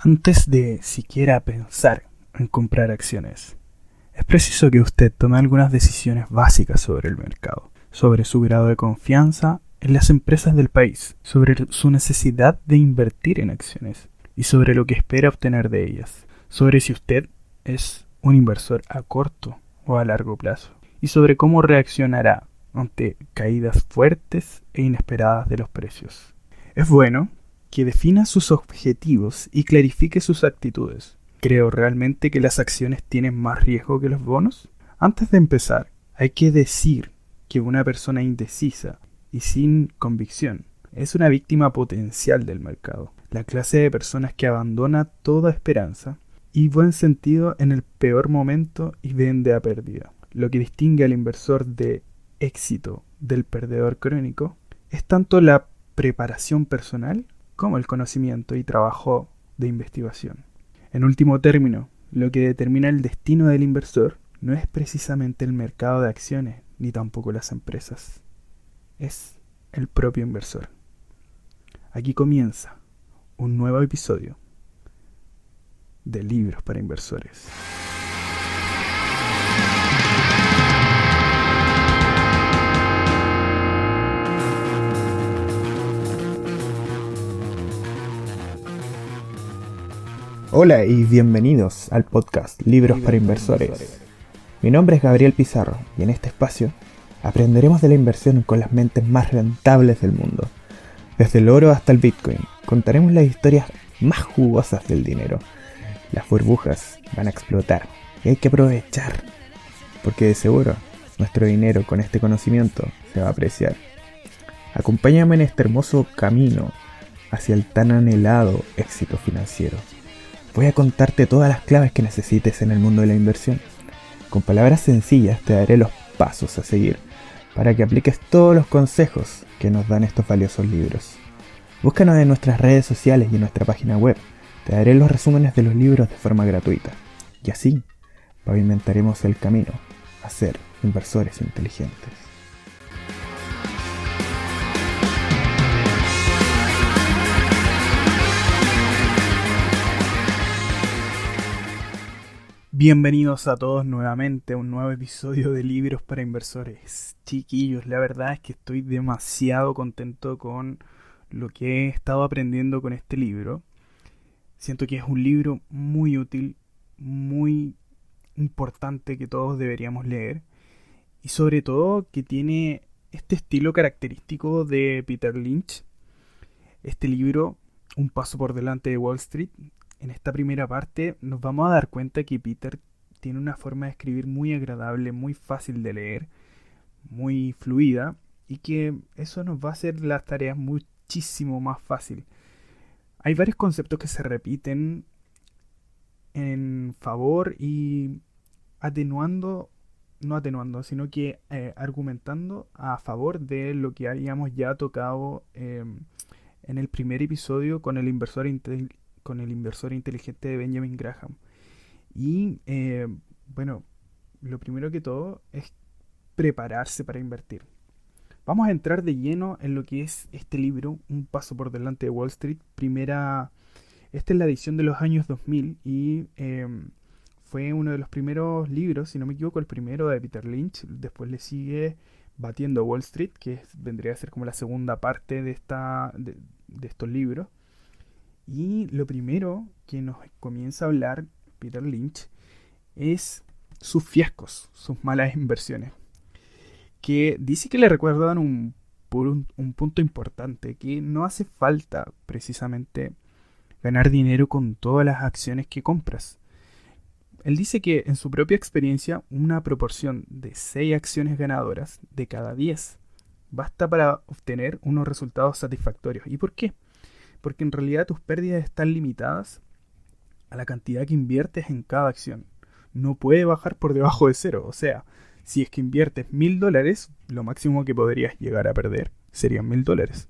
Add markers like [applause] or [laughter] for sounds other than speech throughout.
Antes de siquiera pensar en comprar acciones, es preciso que usted tome algunas decisiones básicas sobre el mercado, sobre su grado de confianza en las empresas del país, sobre su necesidad de invertir en acciones y sobre lo que espera obtener de ellas, sobre si usted es un inversor a corto o a largo plazo y sobre cómo reaccionará ante caídas fuertes e inesperadas de los precios. Es bueno que defina sus objetivos y clarifique sus actitudes. ¿Creo realmente que las acciones tienen más riesgo que los bonos? Antes de empezar, hay que decir que una persona indecisa y sin convicción es una víctima potencial del mercado, la clase de personas que abandona toda esperanza y buen sentido en el peor momento y vende a pérdida. Lo que distingue al inversor de éxito del perdedor crónico es tanto la preparación personal como el conocimiento y trabajo de investigación. En último término, lo que determina el destino del inversor no es precisamente el mercado de acciones ni tampoco las empresas, es el propio inversor. Aquí comienza un nuevo episodio de libros para inversores. Hola y bienvenidos al podcast Libros para Inversores. Mi nombre es Gabriel Pizarro y en este espacio aprenderemos de la inversión con las mentes más rentables del mundo. Desde el oro hasta el Bitcoin, contaremos las historias más jugosas del dinero. Las burbujas van a explotar y hay que aprovechar, porque de seguro nuestro dinero con este conocimiento se va a apreciar. Acompáñame en este hermoso camino hacia el tan anhelado éxito financiero. Voy a contarte todas las claves que necesites en el mundo de la inversión. Con palabras sencillas te daré los pasos a seguir para que apliques todos los consejos que nos dan estos valiosos libros. Búscanos en nuestras redes sociales y en nuestra página web. Te daré los resúmenes de los libros de forma gratuita. Y así pavimentaremos el camino a ser inversores inteligentes. Bienvenidos a todos nuevamente a un nuevo episodio de Libros para Inversores. Chiquillos, la verdad es que estoy demasiado contento con lo que he estado aprendiendo con este libro. Siento que es un libro muy útil, muy importante que todos deberíamos leer y sobre todo que tiene este estilo característico de Peter Lynch. Este libro, Un paso por delante de Wall Street, en esta primera parte nos vamos a dar cuenta que Peter tiene una forma de escribir muy agradable, muy fácil de leer, muy fluida y que eso nos va a hacer las tareas muchísimo más fácil. Hay varios conceptos que se repiten en favor y atenuando, no atenuando, sino que eh, argumentando a favor de lo que habíamos ya tocado em, en el primer episodio con el inversor con el inversor inteligente de Benjamin Graham. Y eh, bueno, lo primero que todo es prepararse para invertir. Vamos a entrar de lleno en lo que es este libro, Un paso por delante de Wall Street. Primera, esta es la edición de los años 2000 y em, fue uno de los primeros libros, si no me equivoco, el primero de Peter Lynch. Después le sigue Batiendo Wall Street, que vendría a ser como la segunda parte de, esta, de estos libros. Y lo primero que nos comienza a hablar Peter Lynch es sus fiascos, sus malas inversiones. Que dice que le recuerdan un, un, punto importante, que no hace falta precisamente ganar dinero con todas las acciones que compras. Él dice que en su propia experiencia una proporción de 6 acciones ganadoras de cada 10 basta para obtener unos resultados satisfactorios. ¿Y por qué? Porque en realidad tus pérdidas están limitadas a la cantidad que inviertes en cada acción. No puede bajar por debajo de cero. O sea, si es que inviertes mil dólares, lo máximo que podrías llegar a perder serían mil dólares.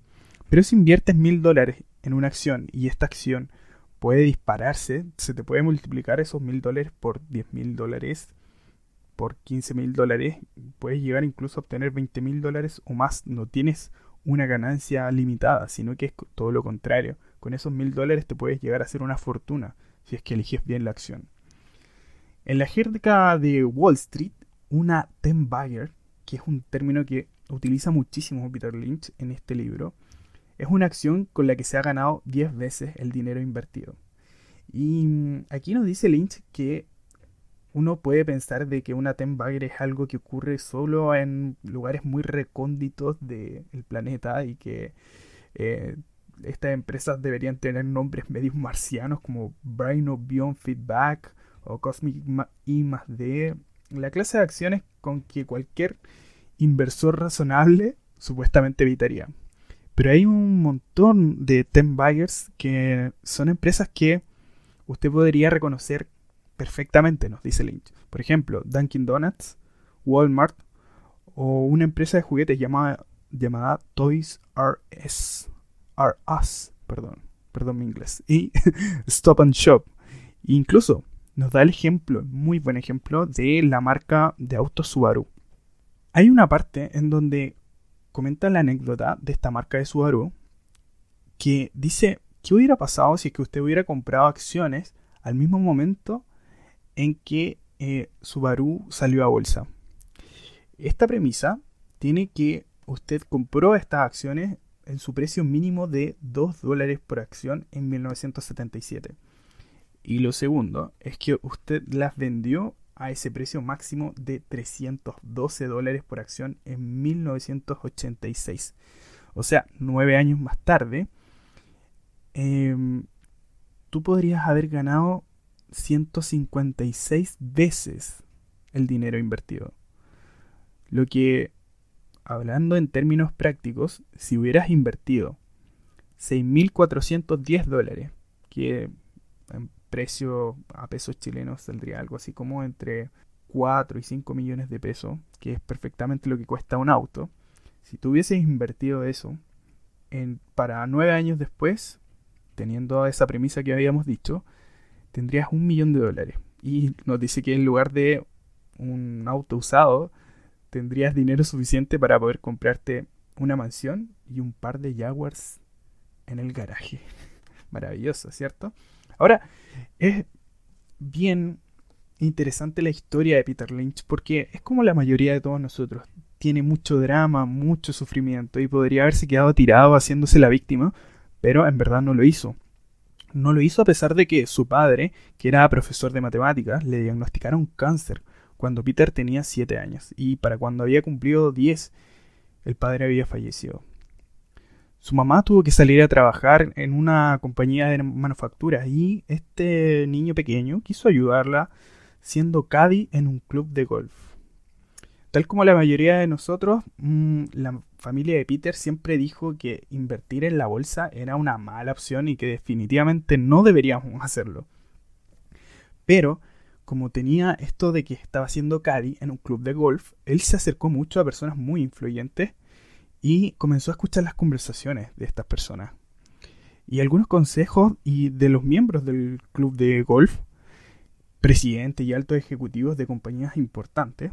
Pero si inviertes mil dólares en una acción y esta acción puede dispararse, se te puede multiplicar esos mil dólares por diez mil dólares, por quince mil dólares, puedes llegar incluso a obtener veinte mil dólares o más. No tienes una ganancia limitada, sino que es todo lo contrario. Con esos mil dólares te puedes llegar a hacer una fortuna si es que eliges bien la acción. En la jerga de Wall Street, una ten bagger, que es un término que utiliza muchísimo Peter Lynch en este libro, es una acción con la que se ha ganado 10 veces el dinero invertido. Y mm, aquí nos dice Lynch que uno puede pensar de que una ten bagger es algo que ocurre solo en lugares muy recónditos del planeta y que eh, estas empresas deberían tener nombres medios marcianos como Brain of Beyond Feedback o Cosmic I D. La clase de acciones con que cualquier inversor razonable supuestamente evitaría. Pero hay un montón de ten buyers que son empresas que usted podría reconocer perfectamente, nos dice Lynch. Por ejemplo, Dunkin' Donuts, Walmart o una empresa de juguetes llamada, llamada Toys R Us, R Us, perdón, perdón mi inglés, y [laughs] Stop and Shop. incluso nos da el ejemplo, muy buen ejemplo, de la marca de autos Subaru. Hay una parte en donde comenta la anécdota de esta marca de Subaru que dice, ¿qué hubiera pasado si es que usted hubiera comprado acciones al mismo momento en que eh, Subaru salió a bolsa? Esta premisa tiene que usted compró estas acciones en su precio mínimo de 2 dólares por acción en 1977. Y lo segundo es que usted las vendió a ese precio máximo de 312 dólares por acción en 1986. O sea, nueve años más tarde, em, tú podrías haber ganado 156 veces el dinero invertido. Lo que, hablando en términos prácticos, si hubieras invertido 6.410 dólares, que precio a pesos chilenos saldría algo así como entre 4 y 5 millones de pesos, que es perfectamente lo que cuesta un auto. Si tú hubieses invertido eso en, para 9 años después, teniendo esa premisa que habíamos dicho, tendrías un millón de dólares. Y nos dice que en lugar de un auto usado, tendrías dinero suficiente para poder comprarte una mansión y un par de Jaguars en el garaje. [laughs] Maravilloso, ¿cierto? Ahora, es bien interesante la historia de Peter Lynch porque es como la mayoría de todos nosotros. Tiene mucho drama, mucho sufrimiento y podría haberse quedado tirado haciéndose la víctima, pero en verdad no lo hizo. No lo hizo a pesar de que su padre, que era profesor de matemáticas, le diagnosticaron cáncer cuando Peter tenía 7 años y para cuando había cumplido 10 el padre había fallecido. Su mamá tuvo que salir a trabajar en una compañía de manufactura y este niño pequeño quiso ayudarla siendo caddy en un club de golf. Tal como la mayoría de nosotros, mm, la familia de Peter siempre dijo que invertir en la bolsa era una mala opción y que definitivamente no deberíamos [laughs] hacerlo. Pero, como tenía esto de que estaba siendo caddy en un club de golf, él se acercó mucho a personas muy influyentes y comenzó a escuchar las conversaciones de estas personas. Y algunos consejos y de los miembros del club de golf, presidentes y altos ejecutivos de compañías importantes,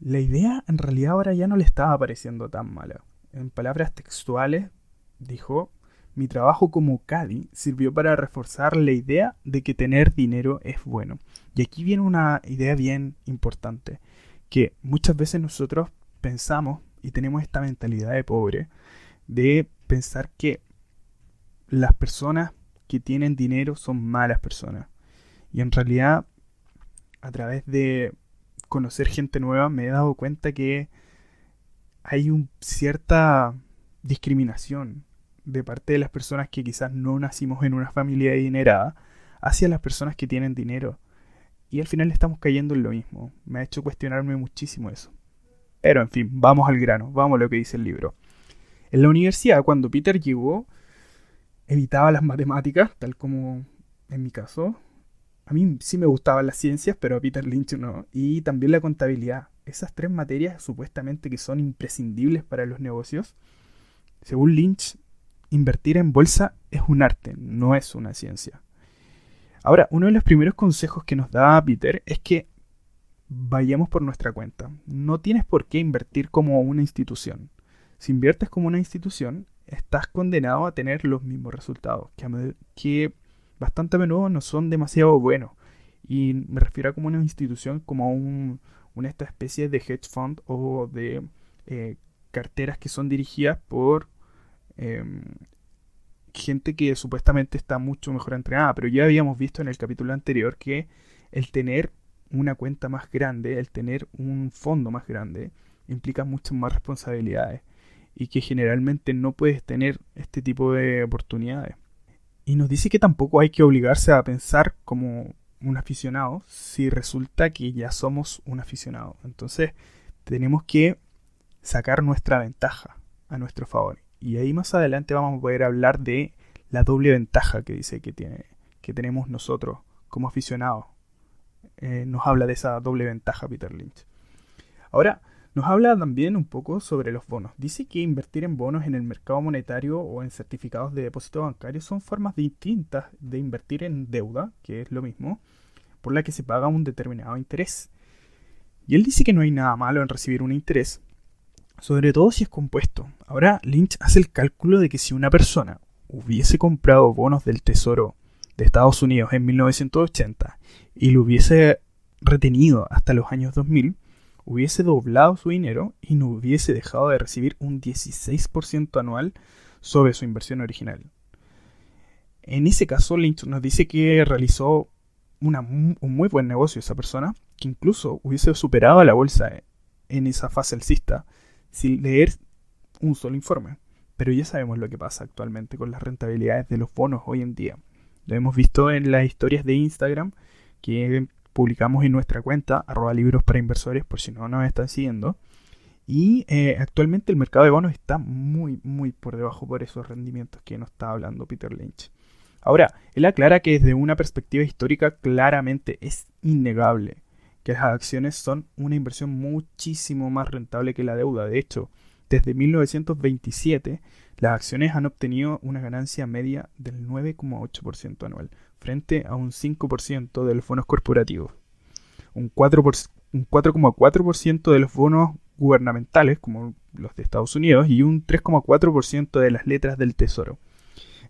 la idea en realidad ahora ya no le estaba pareciendo tan mala. En palabras textuales, dijo, mi trabajo como Caddy sirvió para reforzar la idea de que tener dinero es bueno. Y aquí viene una idea bien importante, que muchas veces nosotros pensamos y tenemos esta mentalidad de pobre de pensar que las personas que tienen dinero son malas personas. Y en realidad, a través de conocer gente nueva, me he dado cuenta que hay un, cierta discriminación de parte de las personas que quizás no nacimos en una familia adinerada hacia las personas que tienen dinero. Y al final estamos cayendo en lo mismo. Me ha hecho cuestionarme muchísimo eso. Pero en fin, vamos al grano, vamos a lo que dice el libro. En la universidad, cuando Peter llegó, evitaba las matemáticas, tal como en mi caso. A mí sí me gustaban las ciencias, pero a Peter Lynch no. Y también la contabilidad. Esas tres materias supuestamente que son imprescindibles para los negocios. Según Lynch, invertir en bolsa es un arte, no es una ciencia. Ahora, uno de los primeros consejos que nos da Peter es que vayamos por nuestra cuenta. No tienes por qué invertir como una institución. si inviertes como una institución, estás condenado a tener los mismos resultados, que, bastante a menudo no son demasiado buenos. Y me refiero a como una institución, como un, una esta especie de hedge fund o de eh, carteras que son dirigidas por em, gente que supuestamente está mucho mejor entrenada. Pero ya habíamos visto en el capítulo anterior que el tener una cuenta más grande, el tener un fondo más grande, implica muchas más responsabilidades y que generalmente no puedes tener este tipo de oportunidades. Y nos dice que tampoco hay que obligarse a pensar como un aficionado si resulta que ya somos un aficionado. Entonces tenemos que sacar nuestra ventaja a nuestro favor. Y ahí más adelante vamos a poder hablar de la doble ventaja que dice que, tiene, que tenemos nosotros como aficionados. Eh, nos habla de esa doble ventaja Peter Lynch. Ahora, nos habla también un poco sobre los bonos. Dice que invertir en bonos en el mercado monetario o en certificados de depósito bancario son formas distintas de invertir en deuda, que es lo mismo, por la que se paga un determinado interés. Y él dice que no hay nada malo en recibir un interés, sobre todo si es compuesto. Ahora Lynch hace el cálculo de que si una persona hubiese comprado bonos del Tesoro de Estados Unidos en 1980 y lo hubiese retenido hasta los años 2000, hubiese doblado su dinero y no hubiese dejado de recibir un 16% anual sobre su inversión original. En ese caso, Lynch nos dice que realizó un muy buen negocio esa persona, que incluso hubiese superado a la bolsa en esa fase alcista sin leer un solo informe. Pero ya sabemos lo que pasa actualmente con las rentabilidades de los bonos hoy en día. Lo hemos visto en las historias de Instagram que publicamos en nuestra cuenta, arroba libros para inversores, por si no nos están siguiendo. Y eh, actualmente el mercado de bonos está muy, muy por debajo por esos rendimientos que nos está hablando Peter Lynch. Ahora, él aclara que desde una perspectiva histórica claramente es innegable que las acciones son una inversión muchísimo más rentable que la deuda. De hecho, desde 1927 las acciones han obtenido una ganancia media del 9,8% anual, frente a un 5% de los bonos corporativos, un 4,4% de los bonos gubernamentales, como los de Estados Unidos, y un 3,4% de las letras del Tesoro.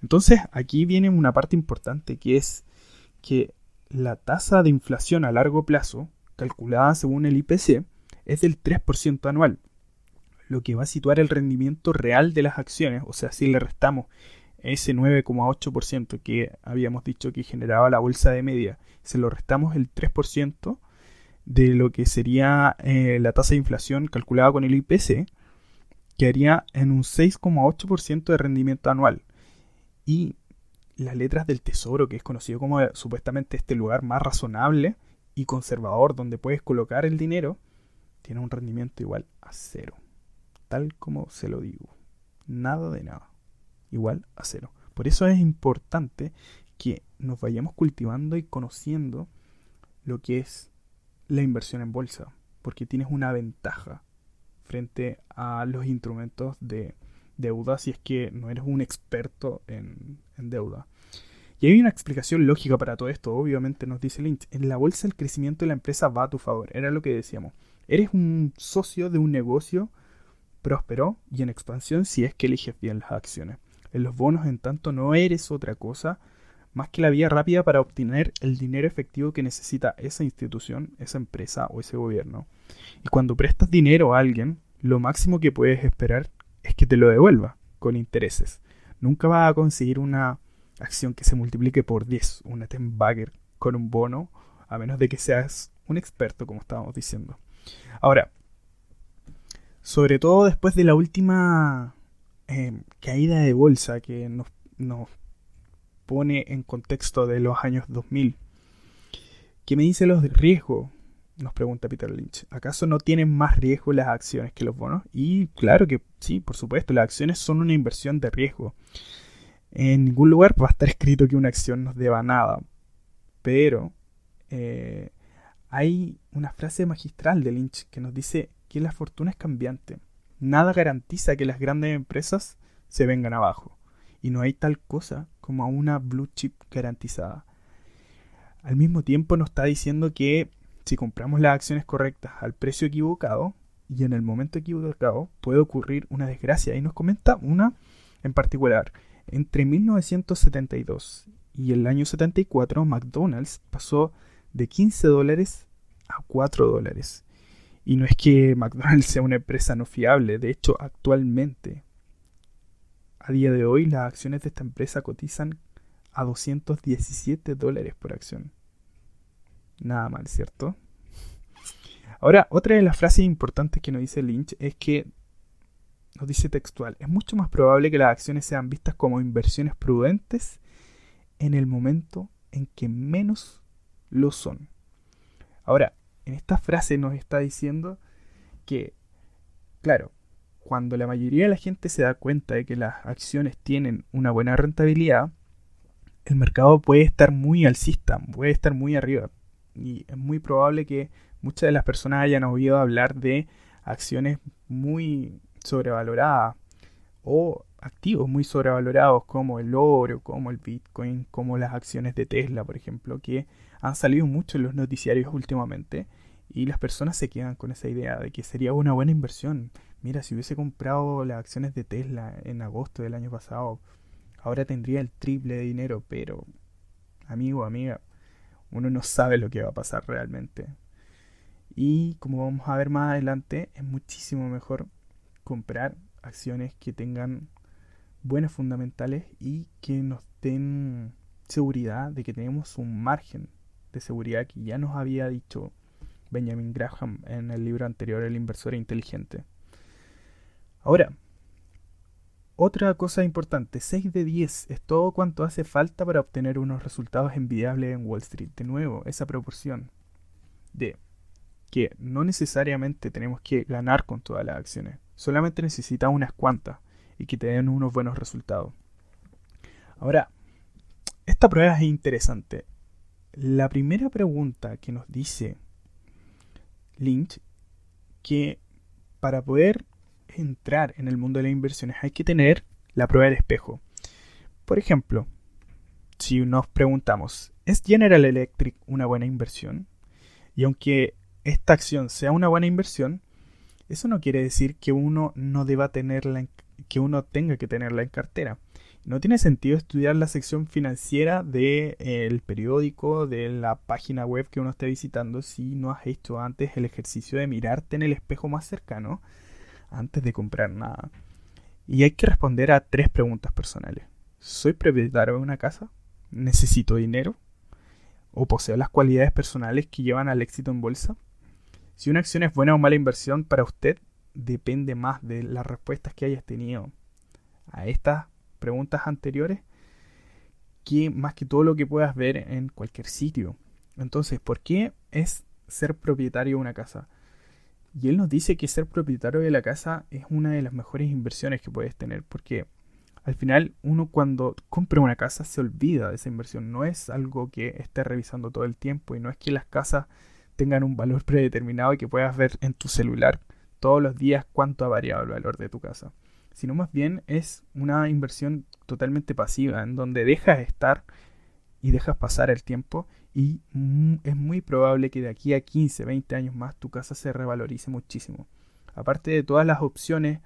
Entonces, aquí viene una parte importante que es que la tasa de inflación a largo plazo, calculada según el IPC, es del 3% anual, lo que va a situar el rendimiento real de las acciones, o sea, si le restamos ese 9,8% que habíamos dicho que generaba la bolsa de media, se lo restamos el 3% de lo que sería eh, la tasa de inflación calculada con el IPC, quedaría en un 6,8% de rendimiento anual. Y las letras del tesoro, que es conocido como eh, supuestamente este lugar más razonable y conservador donde puedes colocar el dinero, tiene un rendimiento igual a cero. Tal como se lo digo. Nada de nada igual a cero. Por eso es importante que nos vayamos cultivando y conociendo lo que es la inversión en bolsa, porque tienes una ventaja frente a los instrumentos de deuda si es que no eres un experto en, deuda. Y hay una explicación lógica para todo esto, obviamente nos dice Lynch. En la bolsa el crecimiento de la empresa va a tu favor, era lo que decíamos. Eres un socio de un negocio próspero y en expansión si es que eliges bien las acciones. En los bonos, en tanto, no eres otra cosa más que la vía rápida para obtener el dinero efectivo que necesita esa institución, esa empresa o ese gobierno. Y cuando prestas dinero a alguien, lo máximo que puedes esperar es que te lo devuelva con intereses. Nunca vas a conseguir una acción que se multiplique por 10, una ten bagger con un bono, a menos de que seas un experto, como estábamos diciendo. Ahora, sobre todo después de la última Em, caída de bolsa que nos, nos pone en contexto de los años 2000. ¿Qué me dice los riesgos? Nos pregunta Peter Lynch. ¿Acaso no tienen más riesgo las acciones que los bonos? Y claro que sí, por supuesto, las acciones son una inversión de riesgo. En ningún lugar va a estar escrito que una acción nos deba nada. Pero eh, hay una frase magistral de Lynch que nos dice que la fortuna es cambiante nada garantiza que las grandes empresas se vengan abajo. Y no hay tal cosa como una blue chip garantizada. Al mismo tiempo nos está diciendo que si compramos las acciones correctas al precio equivocado, y en el momento equivocado puede ocurrir una desgracia. Y nos comenta una en particular. Entre 1972 y el año 74, McDonald's pasó de 15 dólares a 4 dólares. Y no es que McDonald's sea una empresa no fiable, de hecho actualmente, a día de hoy, las acciones de esta empresa cotizan a 217 dólares por acción. Nada mal, ¿cierto? Ahora, otra de las frases importantes que nos dice Lynch es que nos dice textual, es mucho más probable que las acciones sean vistas como inversiones prudentes en el momento en que menos lo son. Ahora, en esta frase nos está diciendo que, claro, cuando la mayoría de la gente se da cuenta de que las acciones tienen una buena rentabilidad, el mercado puede estar muy alcista, puede estar muy arriba. Y es muy probable que muchas de las personas hayan oído hablar de acciones muy sobrevaloradas o activos muy sobrevalorados como el oro, como el Bitcoin, como las acciones de Tesla, por ejemplo, que han salido mucho en los noticiarios últimamente y las personas se quedan con esa idea de que sería una buena inversión. Mira, si hubiese comprado las acciones de Tesla en agosto del año pasado, ahora tendría el triple de dinero, pero amigo, amiga, uno no sabe lo que va a pasar realmente. Y como vamos a ver más adelante, es muchísimo mejor comprar acciones que tengan buenas fundamentales y que nos den seguridad de que tenemos un margen de seguridad que ya nos había dicho Benjamin Graham en el libro anterior El inversor inteligente. Ahora, otra cosa importante, 6 de 10 es todo cuanto hace falta para obtener unos resultados envidiables en Wall Street. De nuevo, esa proporción de que no necesariamente tenemos que ganar con todas las acciones, solamente necesitamos unas cuantas y que te den unos buenos resultados. Ahora, esta prueba es interesante. La primera pregunta que nos dice Lynch que para poder entrar en el mundo de las inversiones hay que tener la prueba del espejo. Por ejemplo, si nos preguntamos, ¿es General Electric una buena inversión? Y aunque esta acción sea una buena inversión, eso no quiere decir que uno no deba tenerla en que uno tenga que tenerla en cartera. No tiene sentido estudiar la sección financiera del eh, periódico, de la página web que uno esté visitando, si no has hecho antes el ejercicio de mirarte en el espejo más cercano antes de comprar nada. Y hay que responder a tres preguntas personales. ¿Soy propietario de una casa? ¿Necesito dinero? ¿O poseo las cualidades personales que llevan al éxito en bolsa? Si una acción es buena o mala inversión para usted, depende más de las respuestas que hayas tenido a estas preguntas anteriores que más que todo lo que puedas ver en cualquier sitio. Entonces, ¿por qué es ser propietario de una casa? Y él nos dice que ser propietario de la casa es una de las mejores inversiones que puedes tener, porque al final uno cuando compra una casa se olvida de esa inversión, no es algo que esté revisando todo el tiempo y no es que las casas tengan un valor predeterminado y que puedas ver en tu celular todos los días cuánto ha variado el valor de tu casa, sino más bien es una inversión totalmente pasiva, en donde dejas estar y dejas pasar el tiempo y es muy probable que de aquí a 15, 20 años más tu casa se revalorice muchísimo. Aparte de todas las opciones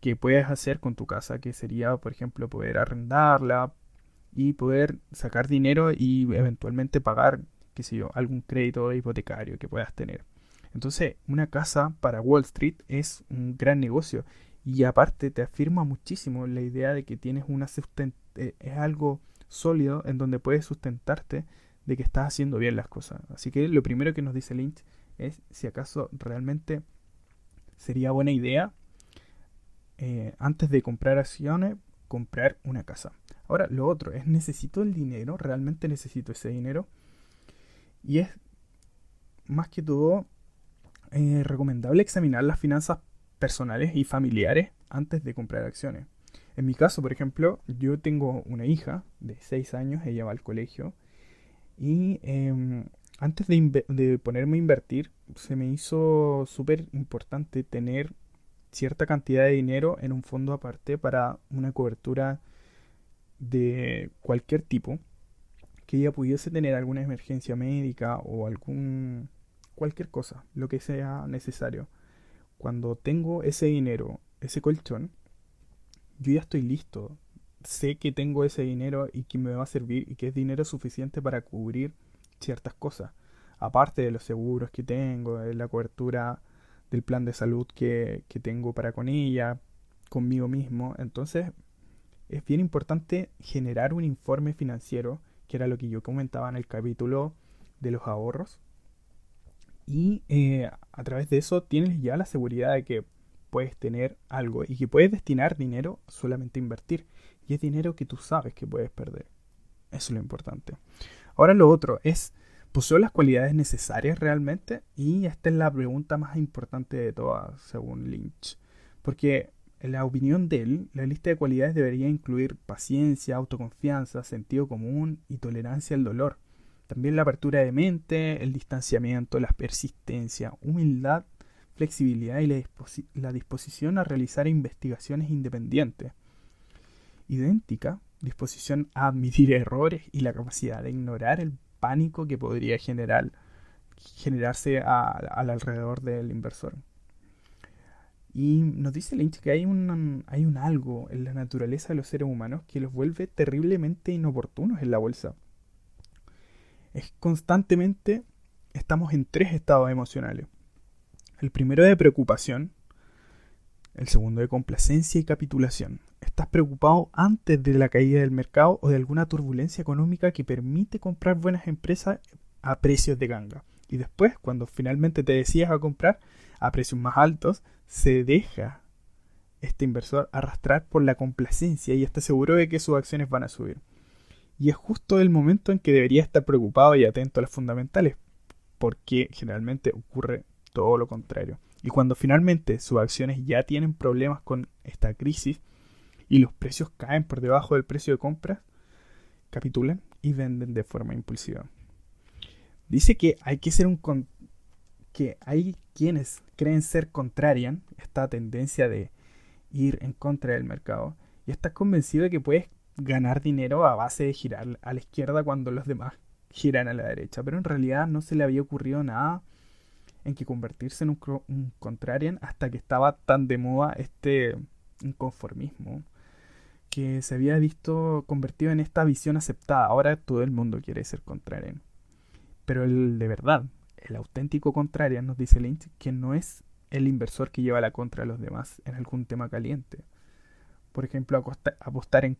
que puedes hacer con tu casa, que sería, por ejemplo, poder arrendarla y poder sacar dinero y eventualmente pagar, qué sé yo, algún crédito hipotecario que puedas tener. Entonces, una casa para Wall Street es un gran negocio y aparte te afirma muchísimo la idea de que tienes una eh, es algo sólido en donde puedes sustentarte de que estás haciendo bien las cosas. Así que lo primero que nos dice Lynch es si acaso realmente sería buena idea eh, antes de comprar acciones comprar una casa. Ahora, lo otro es, ¿necesito el dinero? ¿Realmente necesito ese dinero? Y es más que todo es recomendable examinar las finanzas personales y familiares antes de comprar acciones. En mi caso, por ejemplo, yo tengo una hija de 6 años, ella va al colegio, y em, antes de, de, ponerme a invertir, se me hizo súper importante tener cierta cantidad de dinero en un fondo aparte para una cobertura de cualquier tipo, que ella pudiese tener alguna emergencia médica o algún cualquier cosa, lo que sea necesario. Cuando tengo ese dinero, ese colchón, yo ya estoy listo. Sé que tengo ese dinero y que me va a servir y que es dinero suficiente para cubrir ciertas cosas. Aparte de los seguros que tengo, de la cobertura del plan de salud que, que tengo para con ella, conmigo mismo. Entonces, es bien importante generar un informe financiero, que era lo que yo comentaba en el capítulo de los ahorros. Y eh, a través de eso tienes ya la seguridad de que puedes tener algo y que puedes destinar dinero solamente a invertir. Y es dinero que tú sabes que puedes perder. Eso es lo importante. Ahora lo otro es, ¿poseo las cualidades necesarias realmente? Y esta es la pregunta más importante de todas, según Lynch. Porque en la opinión de él, la lista de cualidades debería incluir paciencia, autoconfianza, sentido común y tolerancia al dolor. También la apertura de mente, el distanciamiento, la persistencia, humildad, flexibilidad y la, disposición a realizar investigaciones independientes. Idéntica, disposición a admitir errores y la capacidad de ignorar el pánico que podría generar, generarse al alrededor del inversor. Y nos dice Lynch que hay un, hay un algo en la naturaleza de los seres humanos que los vuelve terriblemente inoportunos en la bolsa es constantemente estamos en tres estados emocionales. El primero de preocupación, el segundo de complacencia y capitulación. Estás preocupado antes de la caída del mercado o de alguna turbulencia económica que permite comprar buenas empresas a precios de ganga. Y después, cuando finalmente te decidas a comprar a precios más altos, se deja este inversor arrastrar por la complacencia y está seguro de que sus acciones van a subir. Y es justo el momento en que debería estar preocupado y atento a las fundamentales, porque generalmente ocurre todo lo contrario. Y cuando finalmente sus acciones ya tienen problemas con esta crisis y los precios caen por debajo del precio de compra, capitulan y venden de forma impulsiva. Dice que hay que ser un que hay quienes creen ser contrarian esta tendencia de ir en contra del mercado y estás convencido de que puedes ganar dinero a base de girar a la izquierda cuando los demás giran a la derecha. Pero en realidad no se le había ocurrido nada en que convertirse en un, contrarian hasta que estaba tan de moda este inconformismo que se había visto convertido en esta visión aceptada. Ahora todo el mundo quiere ser contrarian. Pero el de verdad, el auténtico contrarian, nos dice Lynch, que no es el inversor que lleva la contra a los demás en algún tema caliente por ejemplo, apostar en,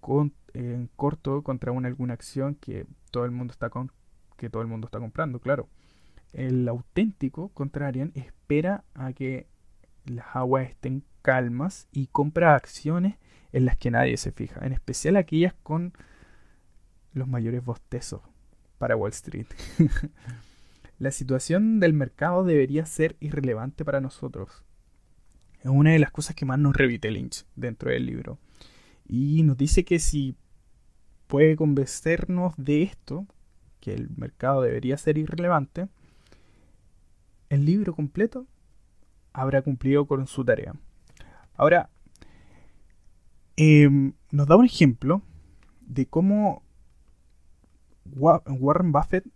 en, corto contra una alguna acción que todo el mundo está con, que todo el mundo está comprando, claro. El auténtico contrarian espera a que las aguas estén calmas y compra acciones en las que nadie se fija, en especial aquellas con los mayores bostezos para Wall Street. [laughs] la situación del mercado debería ser irrelevante para nosotros. Es una de las cosas que más nos revite Lynch dentro del libro. Y nos dice que si puede convencernos de esto, que el mercado debería ser irrelevante, el libro completo habrá cumplido con su tarea. Ahora, em, nos da un ejemplo de cómo Warren Buffett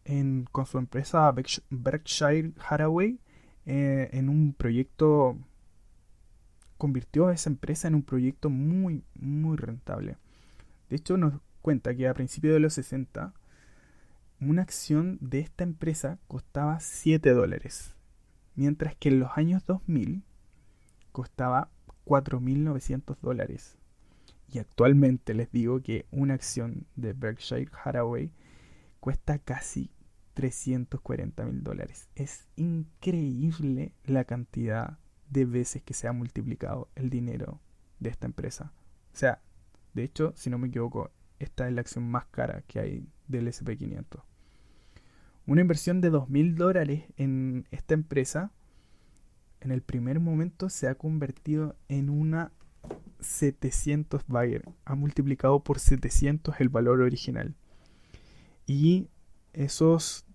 con su empresa Berkshire Hathaway eh, en un proyecto convirtió a esa empresa en un proyecto muy, muy rentable. De hecho, nos cuenta que a principios de los 60, una acción de esta empresa costaba 7 dólares, mientras que en los años 2000 costaba 4.900 dólares. Y actualmente les digo que una acción de Berkshire Hathaway cuesta casi 340 mil dólares. Es increíble la cantidad de veces que se ha multiplicado el dinero de esta empresa. O sea, de hecho, si no me equivoco, esta es la acción más cara que hay del SP500. Una inversión de 2.000 dólares en esta empresa, en el primer momento se ha convertido en una 700 buyer. Ha multiplicado por 700 el valor original. Y esos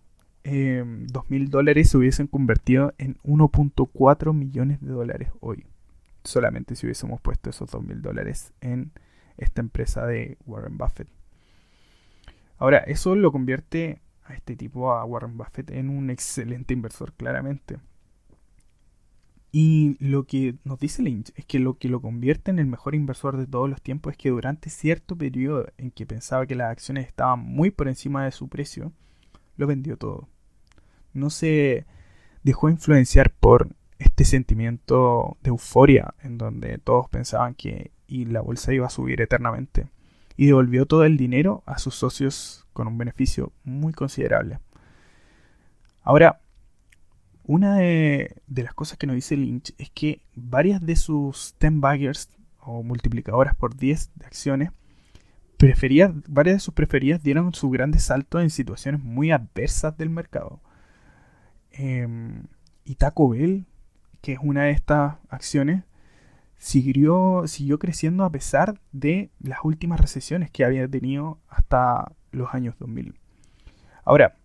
eh, em, 2.000 dólares se hubiesen convertido en 1.4 millones de dólares hoy. Solamente si hubiésemos puesto esos 2.000 dólares en esta empresa de Warren Buffett. Ahora, eso lo convierte a este tipo, a Warren Buffett, en un excelente inversor, claramente. Y lo que nos dice Lynch es que lo que lo convierte en el mejor inversor de todos los tiempos es que durante cierto periodo en que pensaba que las acciones estaban muy por encima de su precio, lo vendió todo. No se dejó influenciar por este sentimiento de euforia en donde todos pensaban que y la bolsa iba a subir eternamente y devolvió todo el dinero a sus socios con un beneficio muy considerable. Ahora, una de, las cosas que nos dice Lynch es que varias de sus 10 baggers o multiplicadoras por 10 de acciones, varias de sus preferidas dieron su grande salto en situaciones muy adversas del mercado. Em, y Taco Bell, que es una de estas acciones, siguió, siguió creciendo a pesar de las últimas recesiones que había tenido hasta los años 2000. Ahora,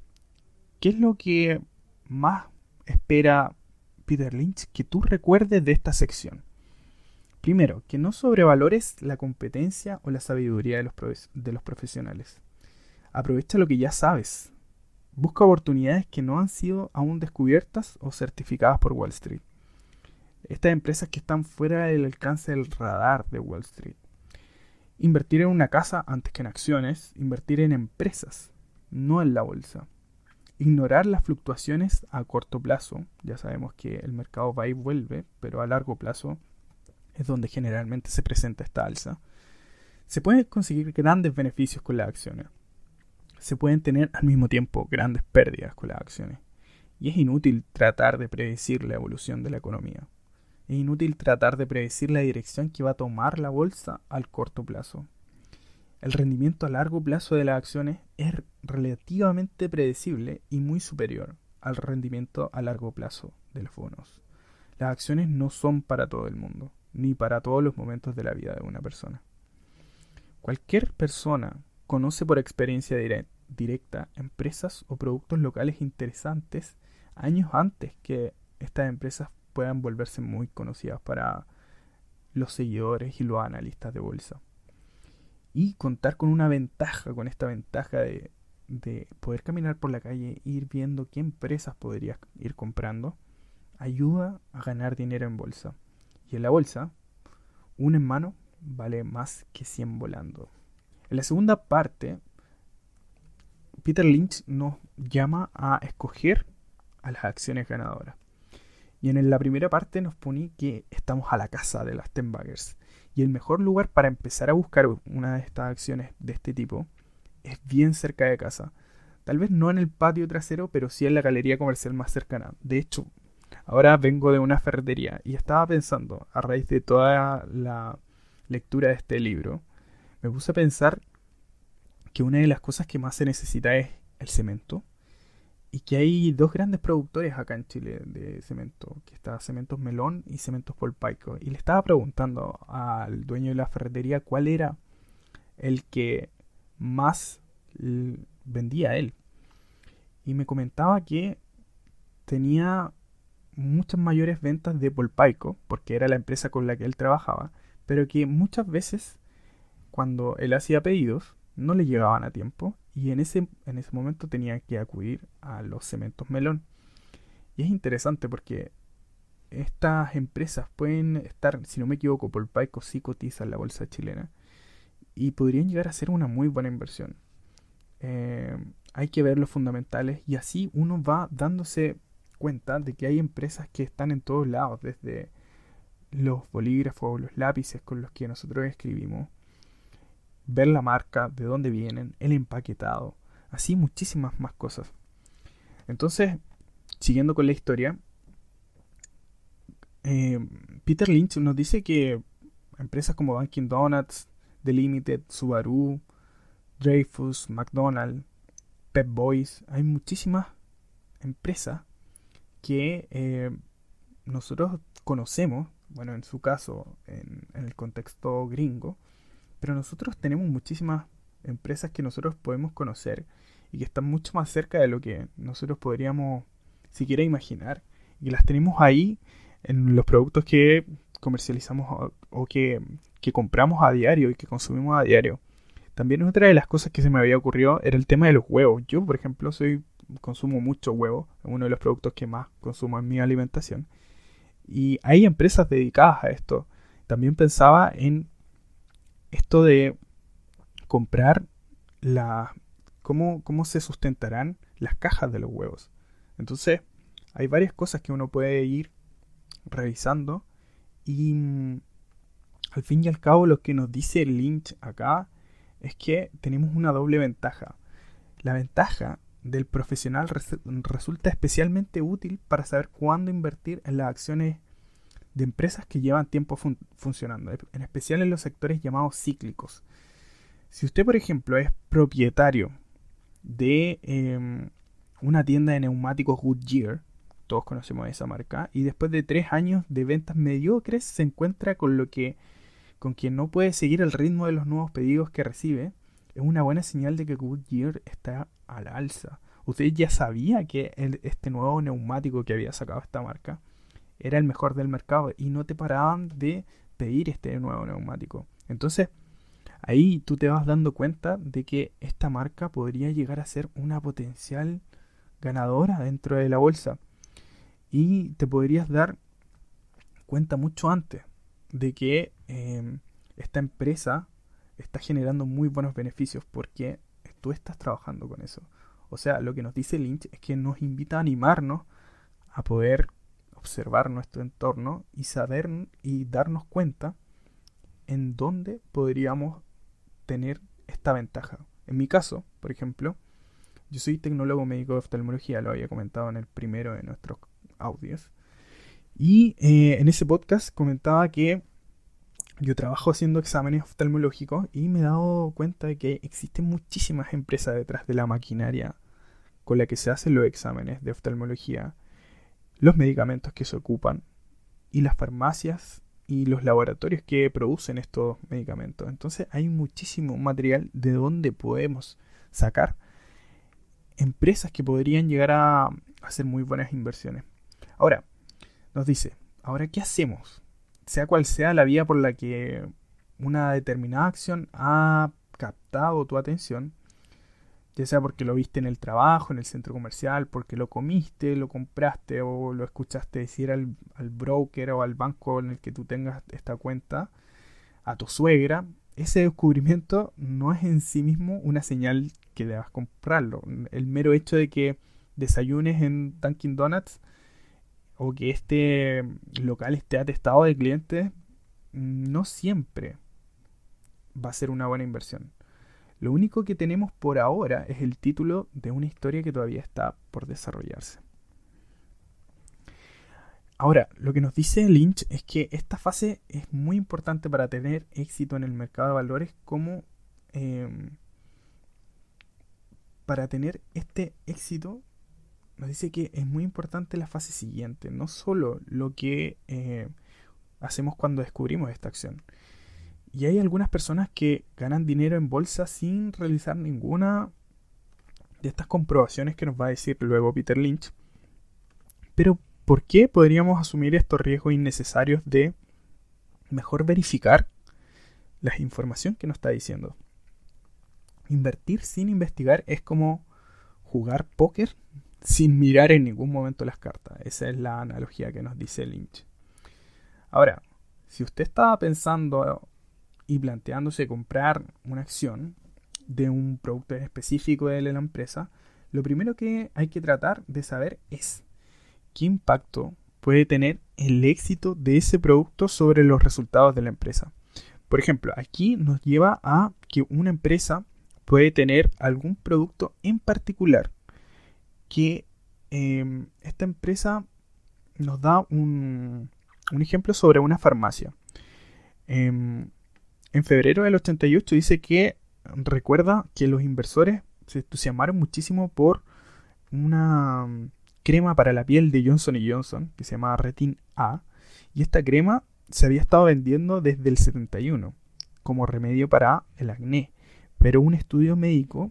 ¿qué es lo que más espera Peter Lynch que tú recuerdes de esta sección? Primero, que no sobrevalores la competencia o la sabiduría de los, de los profesionales. Aprovecha lo que ya sabes. Busca oportunidades que no han sido aún descubiertas o certificadas por Wall Street estas empresas que están fuera del alcance del radar de Wall Street. Invertir en una casa antes que en acciones, invertir en empresas, no en la bolsa. Ignorar las fluctuaciones a corto plazo, ya sabemos que el mercado va y vuelve, pero a largo plazo es donde generalmente se presenta esta alza. Se pueden conseguir grandes beneficios con las acciones. Se pueden tener al mismo tiempo grandes pérdidas con las acciones. Y es inútil tratar de predecir la evolución de la economía. Es inútil tratar de predecir la dirección que va a tomar la bolsa al corto plazo. El rendimiento a largo plazo de las acciones es relativamente predecible y muy superior al rendimiento a largo plazo de los bonos. Las acciones no son para todo el mundo, ni para todos los momentos de la vida de una persona. Cualquier persona conoce por experiencia directa empresas o productos locales interesantes años antes que estas empresas puedan volverse muy conocidas para los seguidores y los analistas de bolsa. Y contar con una ventaja, con esta ventaja de, poder caminar por la calle e ir viendo qué empresas podrías ir comprando, ayuda a ganar dinero en bolsa. Y en la bolsa, un en mano vale más que 100 volando. En la segunda parte, Peter Lynch nos llama a escoger a las acciones ganadoras. Y en la primera parte nos pone que estamos a la casa de las Tenbaggers. Y el mejor lugar para empezar a buscar una de estas acciones de este tipo es bien cerca de casa. Tal vez no en el patio trasero, pero sí en la galería comercial más cercana. De hecho, ahora vengo de una ferretería y estaba pensando, a raíz de toda la lectura de este libro, me puse a pensar que una de las cosas que más se necesita es el cemento y que hay dos grandes productores acá en Chile de cemento, que está Cementos Melón y Cementos Polpaico. Y le estaba preguntando al dueño de la ferretería cuál era el que más vendía a él. Y me comentaba que tenía muchas mayores ventas de Polpaico, porque era la empresa con la que él trabajaba, pero que muchas veces cuando él hacía pedidos no le llegaban a tiempo y en ese, en ese momento tenía que acudir a los cementos melón. Y es interesante porque estas empresas pueden estar, si no me equivoco, por Paico sí cotiza en la bolsa chilena y podrían llegar a ser una muy buena inversión. Eh, hay que ver los fundamentales y así uno va dándose cuenta de que hay empresas que están en todos lados, desde los bolígrafos, los lápices con los que nosotros escribimos, ver la marca, de dónde vienen, el empaquetado, así muchísimas más cosas. Entonces, siguiendo con la historia, eh, Peter Lynch nos dice que empresas como Dunkin' Donuts, The Limited, Subaru, Dreyfus, McDonald's, Pep Boys, hay muchísimas empresas que eh, nosotros conocemos, bueno, en su caso, en el contexto gringo, pero nosotros tenemos muchísimas empresas que nosotros podemos conocer y que están mucho más cerca de lo que nosotros podríamos siquiera imaginar. Y las tenemos ahí en los productos que comercializamos o, que, compramos a diario y que consumimos a diario. También otra de las cosas que se me había ocurrido era el tema de los huevos. Yo, por ejemplo, soy consumo mucho huevo, es uno de los productos que más consumo en mi alimentación. Y hay empresas dedicadas a esto. También pensaba en esto de comprar la... cómo, cómo se sustentarán las cajas de los huevos. Entonces, hay varias cosas que uno puede ir revisando y mm, al fin y al cabo lo que nos dice Lynch acá es que tenemos una doble ventaja. La ventaja del profesional resulta especialmente útil para saber cuándo invertir en las acciones de empresas que llevan tiempo funcionando, en especial en los sectores llamados cíclicos. Si usted, por ejemplo, es propietario de em, una tienda de neumáticos Goodyear, todos conocemos esa marca, y después de tres años de ventas mediocres se encuentra con lo que con quien no puede seguir el ritmo de los nuevos pedidos que recibe, es una buena señal de que Goodyear está al alza. Usted ya sabía que este nuevo neumático que había sacado esta marca era el mejor del mercado y no te paraban de pedir este nuevo neumático. Entonces, ahí tú te vas dando cuenta de que esta marca podría llegar a ser una potencial ganadora dentro de la bolsa. Y te podrías dar cuenta mucho antes de que em, esta empresa está generando muy buenos beneficios porque tú estás trabajando con eso. O sea, lo que nos dice Lynch es que nos invita a animarnos a poder observar nuestro entorno y saber y darnos cuenta en dónde podríamos tener esta ventaja. En mi caso, por ejemplo, yo soy tecnólogo médico de oftalmología, lo había comentado en el primero de nuestros audios. Y eh, en ese podcast comentaba que yo trabajo haciendo exámenes oftalmológicos y me he dado cuenta de que existen muchísimas empresas detrás de la maquinaria con la que se hacen los exámenes de oftalmología, los medicamentos que se ocupan y las farmacias y los laboratorios que producen estos medicamentos. Entonces hay muchísimo material de donde podemos sacar empresas que podrían llegar a hacer muy buenas inversiones. Ahora, nos dice, ahora, ¿qué hacemos? Sea cual sea la vía por la que una determinada acción ha captado tu atención, ya sea porque lo viste en el trabajo, en el centro comercial, porque lo comiste, lo compraste o lo escuchaste decir al, al broker o al banco en el que tú tengas esta cuenta, a tu suegra, ese descubrimiento no es en sí mismo una señal que debas comprarlo. El mero hecho de que desayunes en Dunkin' Donuts o que este local esté atestado de clientes, no siempre va a ser una buena inversión. Lo único que tenemos por ahora es el título de una historia que todavía está por desarrollarse. Ahora, lo que nos dice Lynch es que esta fase es muy importante para tener éxito en el mercado de valores como em, para tener este éxito nos dice que es muy importante la fase siguiente, no solo lo que eh, hacemos cuando descubrimos esta acción. Y hay algunas personas que ganan dinero en bolsa sin realizar ninguna de estas comprobaciones que nos va a decir luego Peter Lynch. Pero, ¿por qué podríamos asumir estos riesgos innecesarios de mejor verificar la información que nos está diciendo? Invertir sin investigar es como jugar póker sin mirar en ningún momento las cartas. Esa es la analogía que nos dice Lynch. Ahora, si usted estaba pensando y planteándose comprar una acción de un producto específico de la empresa, lo primero que hay que tratar de saber es qué impacto puede tener el éxito de ese producto sobre los resultados de la empresa. Por ejemplo, aquí nos lleva a que una empresa puede tener algún producto en particular que em, esta empresa nos da un, ejemplo sobre una farmacia. Em, en febrero del 88 dice que recuerda que los inversores se entusiasmaron muchísimo por una crema para la piel de Johnson Johnson que se llama Retin A y esta crema se había estado vendiendo desde el 71 como remedio para el acné pero un estudio médico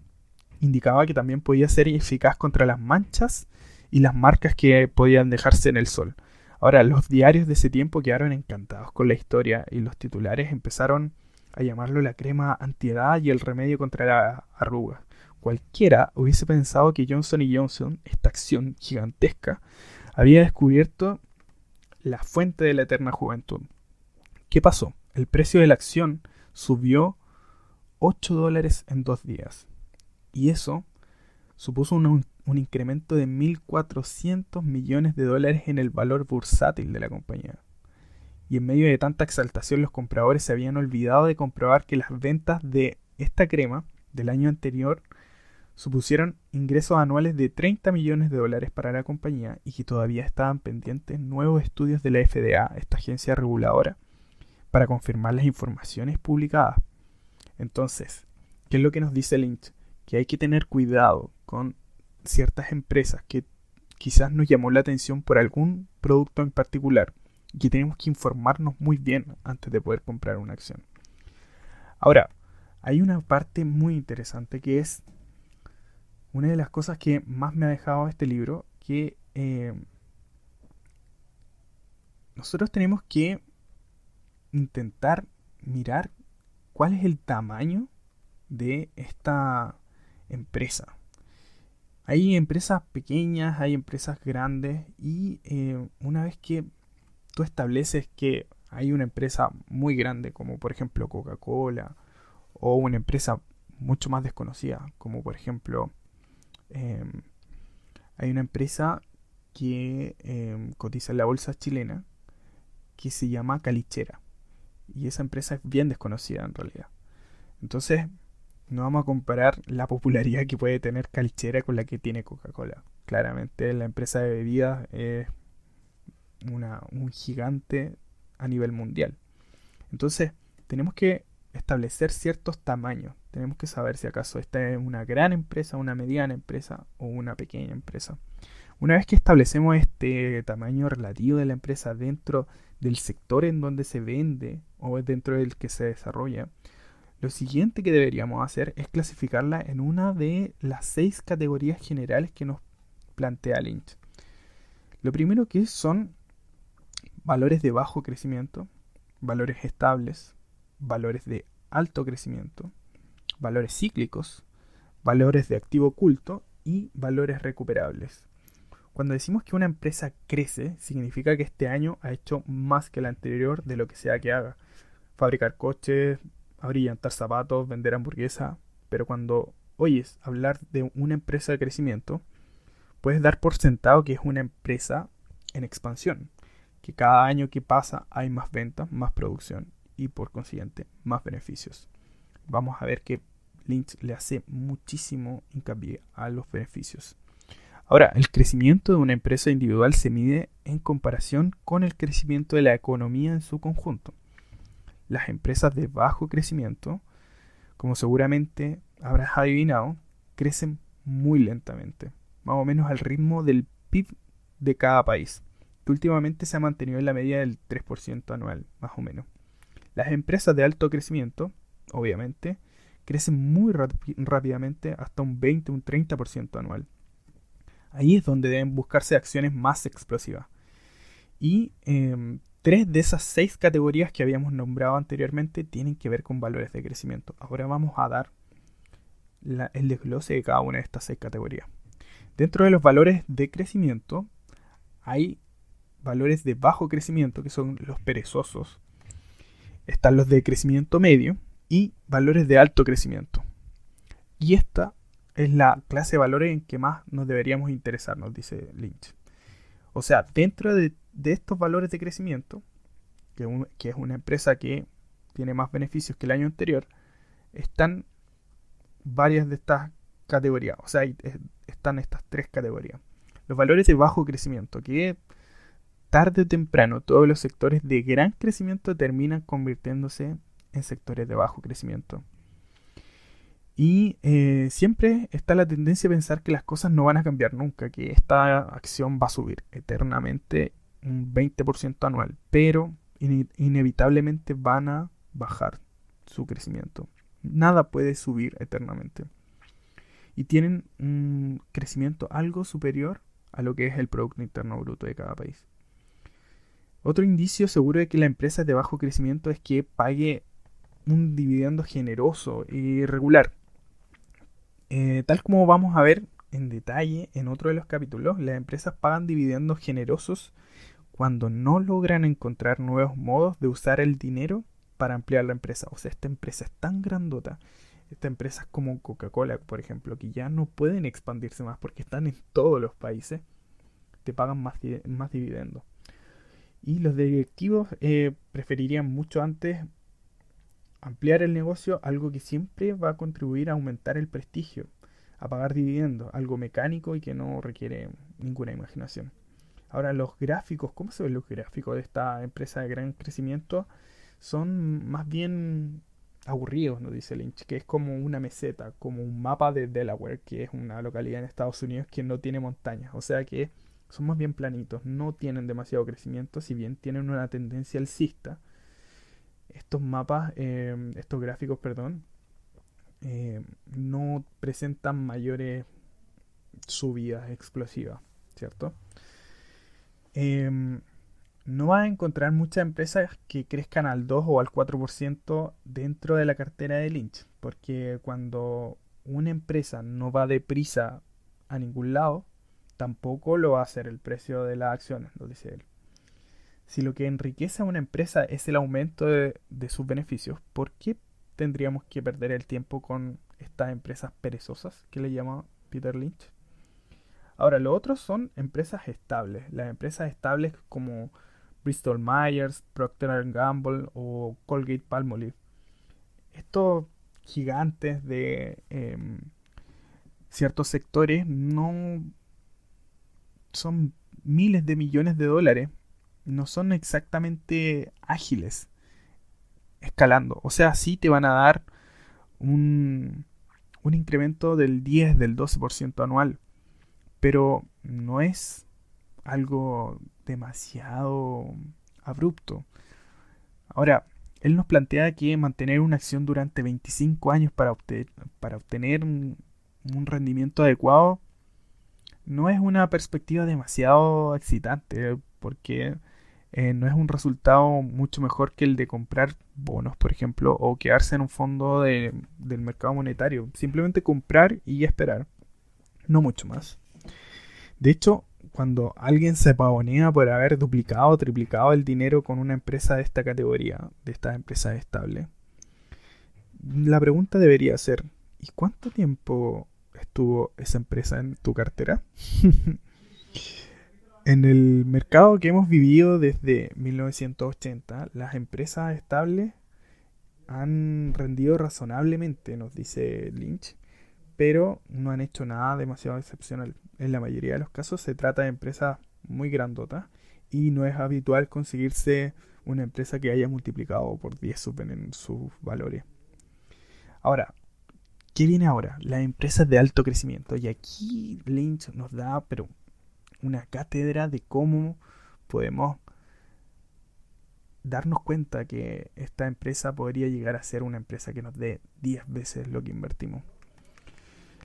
indicaba que también podía ser eficaz contra las manchas y las marcas que podían dejarse en el sol. Ahora, los diarios de ese tiempo quedaron encantados con la historia y los titulares empezaron a llamarlo la crema antiedad y el remedio contra la arruga. Cualquiera hubiese pensado que Johnson Johnson, esta acción gigantesca, había descubierto la fuente de la eterna juventud. ¿Qué pasó? El precio de la acción subió 8 dólares en dos días. Y eso supuso un, incremento de 1.400 millones de dólares en el valor bursátil de la compañía. Y en medio de tanta exaltación los compradores se habían olvidado de comprobar que las ventas de esta crema del año anterior supusieron ingresos anuales de 30 millones de dólares para la compañía y que todavía estaban pendientes nuevos estudios de la FDA, esta agencia reguladora, para confirmar las informaciones publicadas. Entonces, ¿qué es lo que nos dice Lynch? Que hay que tener cuidado con ciertas empresas que quizás nos llamó la atención por algún producto en particular y que tenemos que informarnos muy bien antes de poder comprar una acción. Ahora, hay una parte muy interesante que es una de las cosas que más me ha dejado este libro, que eh, nosotros tenemos que intentar mirar cuál es el tamaño de esta empresa. Hay empresas pequeñas, hay empresas grandes y eh, una vez que tú estableces que hay una empresa muy grande como por ejemplo Coca-Cola o una empresa mucho más desconocida como por ejemplo Em, hay una empresa que em, cotiza en la bolsa chilena que se llama Calichera. Y esa empresa es bien desconocida en realidad. Entonces, no vamos a comparar la popularidad que puede tener Calichera con la que tiene Coca-Cola. Claramente la empresa de bebidas es una, un gigante a nivel mundial. Entonces, tenemos que establecer ciertos tamaños. Tenemos que saber si acaso esta es una gran empresa, una mediana empresa o una pequeña empresa. Una vez que establecemos este tamaño relativo de la empresa dentro del sector en donde se vende o dentro del que se desarrolla, lo siguiente que deberíamos hacer es clasificarla en una de las seis categorías generales que nos plantea Lynch. Lo primero que son valores de bajo crecimiento, valores estables, valores de alto crecimiento, valores cíclicos, valores de activo oculto y valores recuperables. Cuando decimos que una empresa crece, significa que este año ha hecho más que el anterior de lo que sea que haga. Fabricar coches, abrillantar zapatos, vender hamburguesa. Pero cuando oyes hablar de una empresa de crecimiento, puedes dar por sentado que es una empresa en expansión. Que cada año que pasa hay más ventas, más producción y por consiguiente más beneficios. Vamos a ver que Lynch le hace muchísimo hincapié a los beneficios. Ahora, el crecimiento de una empresa individual se mide en comparación con el crecimiento de la economía en su conjunto. Las empresas de bajo crecimiento, como seguramente habrás adivinado, crecen muy lentamente, más o menos al ritmo del PIB de cada país, que últimamente se ha mantenido en la media del 3% anual, más o menos. Las empresas de alto crecimiento, obviamente, crecen muy rápidamente hasta un 20, un 30% anual. Ahí es donde deben buscarse acciones más explosivas. Y em, tres de esas seis categorías que habíamos nombrado anteriormente tienen que ver con valores de crecimiento. Ahora vamos a dar el desglose de cada una de estas seis categorías. Dentro de los valores de crecimiento hay valores de bajo crecimiento, que son los perezosos, están los de crecimiento medio y valores de alto crecimiento. Y esta es la clase de valores en que más nos deberíamos interesar, nos dice Lynch. O sea, dentro de, estos valores de crecimiento, que, que, es una empresa que tiene más beneficios que el año anterior, están varias de estas categorías. O sea, están estas tres categorías. Los valores de bajo crecimiento, que tarde o temprano todos los sectores de gran crecimiento terminan convirtiéndose en sectores de bajo crecimiento. Y eh, siempre está la tendencia a pensar que las cosas no van a cambiar nunca, que esta acción va a subir eternamente un 20% anual, pero inevitablemente van a bajar su crecimiento. Nada puede subir eternamente. Y tienen un crecimiento algo superior a lo que es el Producto Interno Bruto de cada país. Otro indicio seguro de que la empresa es de bajo crecimiento es que pague un dividendo generoso y regular. Eh, tal como vamos a ver en detalle en otro de los capítulos, las empresas pagan dividendos generosos cuando no logran encontrar nuevos modos de usar el dinero para ampliar la empresa. O sea, esta empresa es tan grandota, esta empresa es como Coca-Cola, por ejemplo, que ya no pueden expandirse más porque están en todos los países, te pagan más, más dividendos. Y los directivos eh, preferirían mucho antes ampliar el negocio, algo que siempre va a contribuir a aumentar el prestigio, a pagar dividendos, algo mecánico y que no requiere ninguna imaginación. Ahora, los gráficos, ¿cómo se ven los gráficos de esta empresa de gran crecimiento? Son más bien aburridos, nos dice Lynch, que es como una meseta, como un mapa de Delaware, que es una localidad en Estados Unidos que no tiene montañas, o sea que son más bien planitos, no tienen demasiado crecimiento, si bien tienen una tendencia alcista. Estos mapas, eh, estos gráficos, perdón, eh, no presentan mayores subidas explosivas, ¿cierto? Em, no vas a encontrar muchas empresas que crezcan al 2 o al 4% dentro de la cartera de Lynch, porque cuando una empresa no va deprisa a ningún lado, tampoco lo va a hacer el precio de las acciones, lo dice él. Si lo que enriquece a una empresa es el aumento de, de sus beneficios, ¿por qué tendríamos que perder el tiempo con estas empresas perezosas que le llama Peter Lynch. Ahora, lo otro son empresas estables. Las empresas estables como Bristol Myers, Procter Gamble o Colgate Palmolive. Estos gigantes de em, ciertos sectores no son miles de millones de dólares. No son exactamente ágiles escalando. O sea, sí te van a dar un, un incremento del 10, del 12% anual. Pero no es algo demasiado abrupto. Ahora, él nos plantea que mantener una acción durante 25 años para, obtener, para obtener un, rendimiento adecuado no es una perspectiva demasiado excitante, porque eh, no es un resultado mucho mejor que el de comprar bonos, por ejemplo, o quedarse en un fondo de, del mercado monetario. Simplemente comprar y esperar. No mucho más. De hecho, cuando alguien se pavonea por haber duplicado o triplicado el dinero con una empresa de esta categoría, de esta empresa estable, la pregunta debería ser, ¿y cuánto tiempo estuvo esa empresa en tu cartera? [laughs] En el mercado que hemos vivido desde 1980, las empresas estables han rendido razonablemente, nos dice Lynch, pero no han hecho nada demasiado excepcional. En la mayoría de los casos se trata de empresas muy grandotas y no es habitual conseguirse una empresa que haya multiplicado por 10 en sus valores. Ahora, ¿qué viene ahora? Las empresas de alto crecimiento. Y aquí Lynch nos da, pero una cátedra de cómo podemos darnos cuenta que esta empresa podría llegar a ser una empresa que nos dé 10 veces lo que invertimos.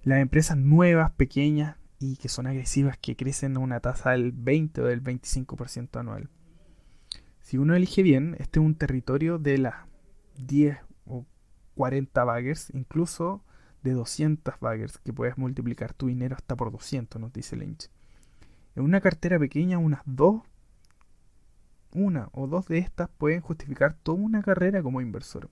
Las empresas nuevas, pequeñas y que son agresivas, que crecen a una tasa del 20 o del 25% anual. Si uno elige bien, este es un territorio de las 10 o 40 baggers, incluso de 200 baggers, que puedes multiplicar tu dinero hasta por 200, nos dice Lynch. En una cartera pequeña, unas dos, una o dos de estas pueden justificar toda una carrera como inversor.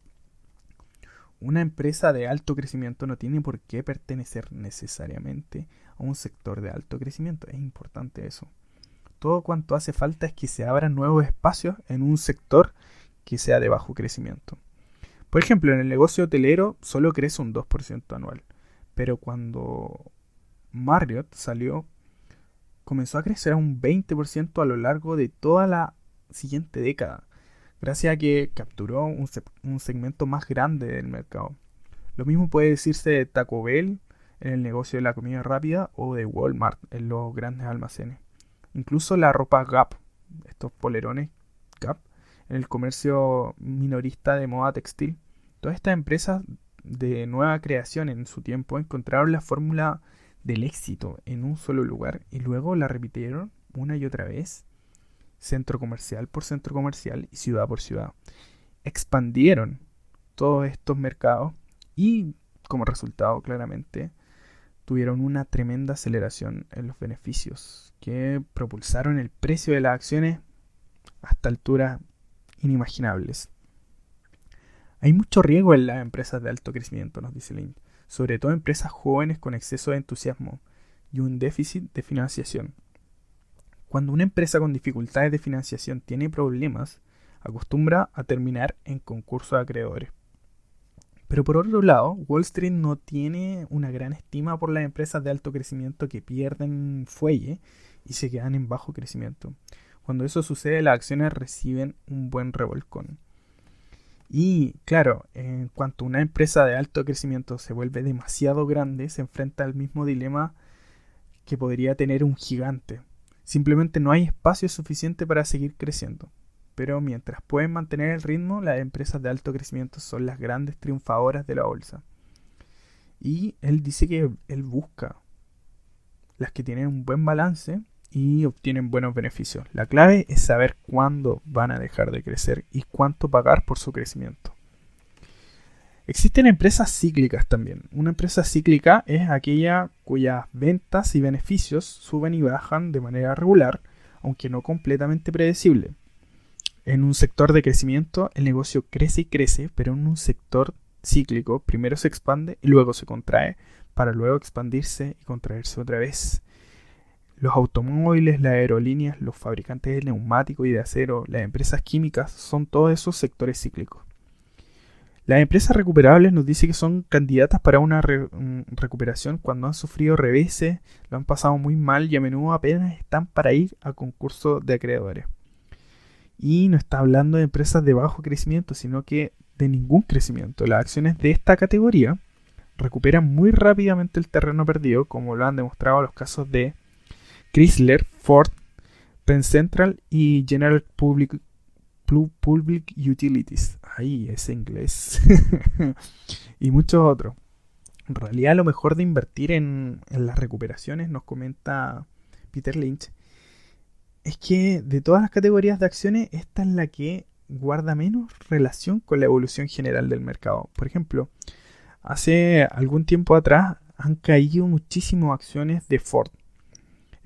Una empresa de alto crecimiento no tiene por qué pertenecer necesariamente a un sector de alto crecimiento. Es importante eso. Todo cuanto hace falta es que se abran nuevos espacios en un sector que sea de bajo crecimiento. Por ejemplo, en el negocio hotelero solo crece un 2% anual. Pero cuando Marriott salió comenzó a crecer a un 20% a lo largo de toda la siguiente década, gracias a que capturó un, un, segmento más grande del mercado. Lo mismo puede decirse de Taco Bell en el negocio de la comida rápida o de Walmart en los grandes almacenes. Incluso la ropa Gap, estos polerones Gap, en el comercio minorista de moda textil. Todas estas empresas de nueva creación en su tiempo encontraron la fórmula del éxito en un solo lugar y luego la repitieron una y otra vez, centro comercial por centro comercial y ciudad por ciudad. Expandieron todos estos mercados y como resultado claramente tuvieron una tremenda aceleración en los beneficios que propulsaron el precio de las acciones hasta alturas inimaginables. Hay mucho riesgo en las empresas de alto crecimiento, nos dice Lynn, sobre todo empresas jóvenes con exceso de entusiasmo y un déficit de financiación. Cuando una empresa con dificultades de financiación tiene problemas, acostumbra a terminar en concurso de acreedores. Pero por otro lado, Wall Street no tiene una gran estima por las empresas de alto crecimiento que pierden fuelle y se quedan en bajo crecimiento. Cuando eso sucede, las acciones reciben un buen revolcón. Y claro, en cuanto una empresa de alto crecimiento se vuelve demasiado grande, se enfrenta al mismo dilema que podría tener un gigante. Simplemente no hay espacio suficiente para seguir creciendo. Pero mientras pueden mantener el ritmo, las empresas de alto crecimiento son las grandes triunfadoras de la bolsa. Y él dice que él busca las que tienen un buen balance y obtienen buenos beneficios. La clave es saber cuándo van a dejar de crecer y cuánto pagar por su crecimiento. Existen empresas cíclicas también. Una empresa cíclica es aquella cuyas ventas y beneficios suben y bajan de manera regular, aunque no completamente predecible. En un sector de crecimiento el negocio crece y crece, pero en un sector cíclico primero se expande y luego se contrae, para luego expandirse y contraerse otra vez los automóviles, las aerolíneas, los fabricantes de neumáticos y de acero, las empresas químicas, son todos esos sectores cíclicos. Las empresas recuperables nos dice que son candidatas para una mm, recuperación cuando han sufrido reveses, lo han pasado muy mal y a menudo apenas están para ir a concurso de acreedores. Y no está hablando de empresas de bajo crecimiento, sino que de ningún crecimiento. Las acciones de esta categoría recuperan muy rápidamente el terreno perdido, como lo han demostrado los casos de Chrysler, Ford, Penn Central y General Public, Public Utilities. Ahí es inglés. [laughs] y muchos otros. En realidad lo mejor de invertir en, en las recuperaciones, nos comenta Peter Lynch, es que de todas las categorías de acciones, esta es la que guarda menos relación con la evolución general del mercado. Por ejemplo, hace algún tiempo atrás han caído muchísimas acciones de Ford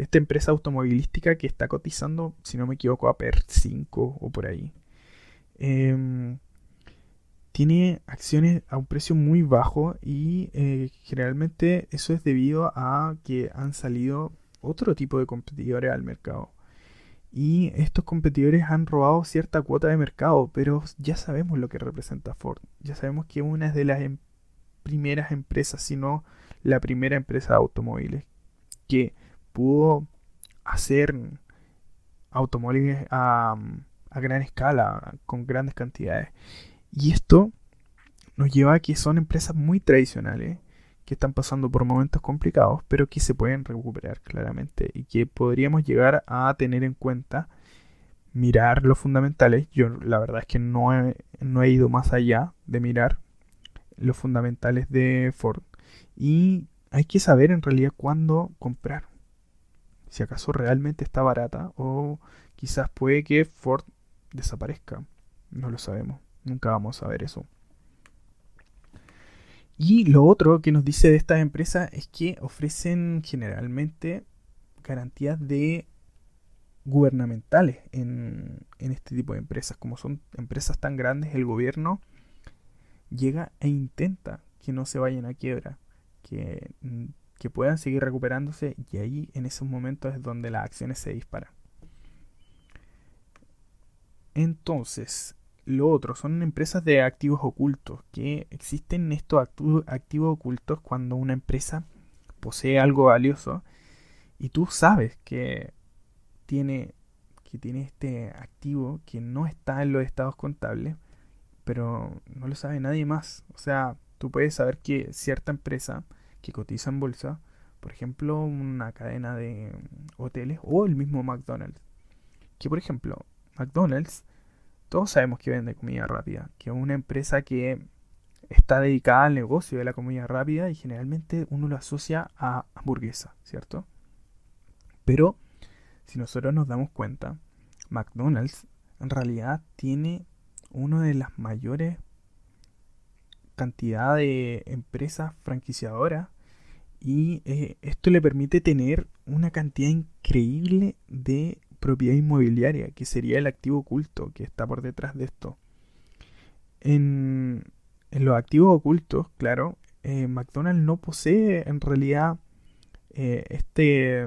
esta empresa automovilística que está cotizando, si no me equivoco, a PER 5 o por ahí. Em, tiene acciones a un precio muy bajo y eh, generalmente eso es debido a que han salido otro tipo de competidores al mercado. Y estos competidores han robado cierta cuota de mercado, pero ya sabemos lo que representa Ford. Ya sabemos que una de las em, primeras empresas, si no la primera empresa de automóviles, que pudo hacer automóviles a, gran escala, con grandes cantidades. Y esto nos lleva a que son empresas muy tradicionales que están pasando por momentos complicados, pero que se pueden recuperar claramente y que podríamos llegar a tener en cuenta mirar los fundamentales. Yo la verdad es que no no he ido más allá de mirar los fundamentales de Ford y hay que saber en realidad cuándo comprar si acaso realmente está barata o quizás puede que Ford desaparezca. No lo sabemos, nunca vamos a ver eso. Y lo otro que nos dice de estas empresas es que ofrecen generalmente garantías de gubernamentales en, en, este tipo de empresas. Como son empresas tan grandes, el gobierno llega e intenta que no se vayan a quiebra, que que puedan seguir recuperándose y ahí en esos momentos es donde las acciones se disparan. Entonces, lo otro son empresas de activos ocultos, que existen estos activos ocultos cuando una empresa posee algo valioso y tú sabes que tiene, que tiene este activo que no está en los estados contables, pero no lo sabe nadie más. O sea, tú puedes saber que cierta empresa que cotiza en bolsa, por ejemplo, una cadena de hoteles o el mismo McDonald's. Que por ejemplo, McDonald's, todos sabemos que vende comida rápida, que es una empresa que está dedicada al negocio de la comida rápida y generalmente uno lo asocia a hamburguesa, ¿cierto? Pero si nosotros nos damos cuenta, McDonald's en realidad tiene una de las mayores cantidad de empresas franquiciadoras y eh, esto le permite tener una cantidad increíble de propiedad inmobiliaria, que sería el activo oculto que está por detrás de esto. En, los activos ocultos, claro, eh, McDonald's no posee en realidad eh, este...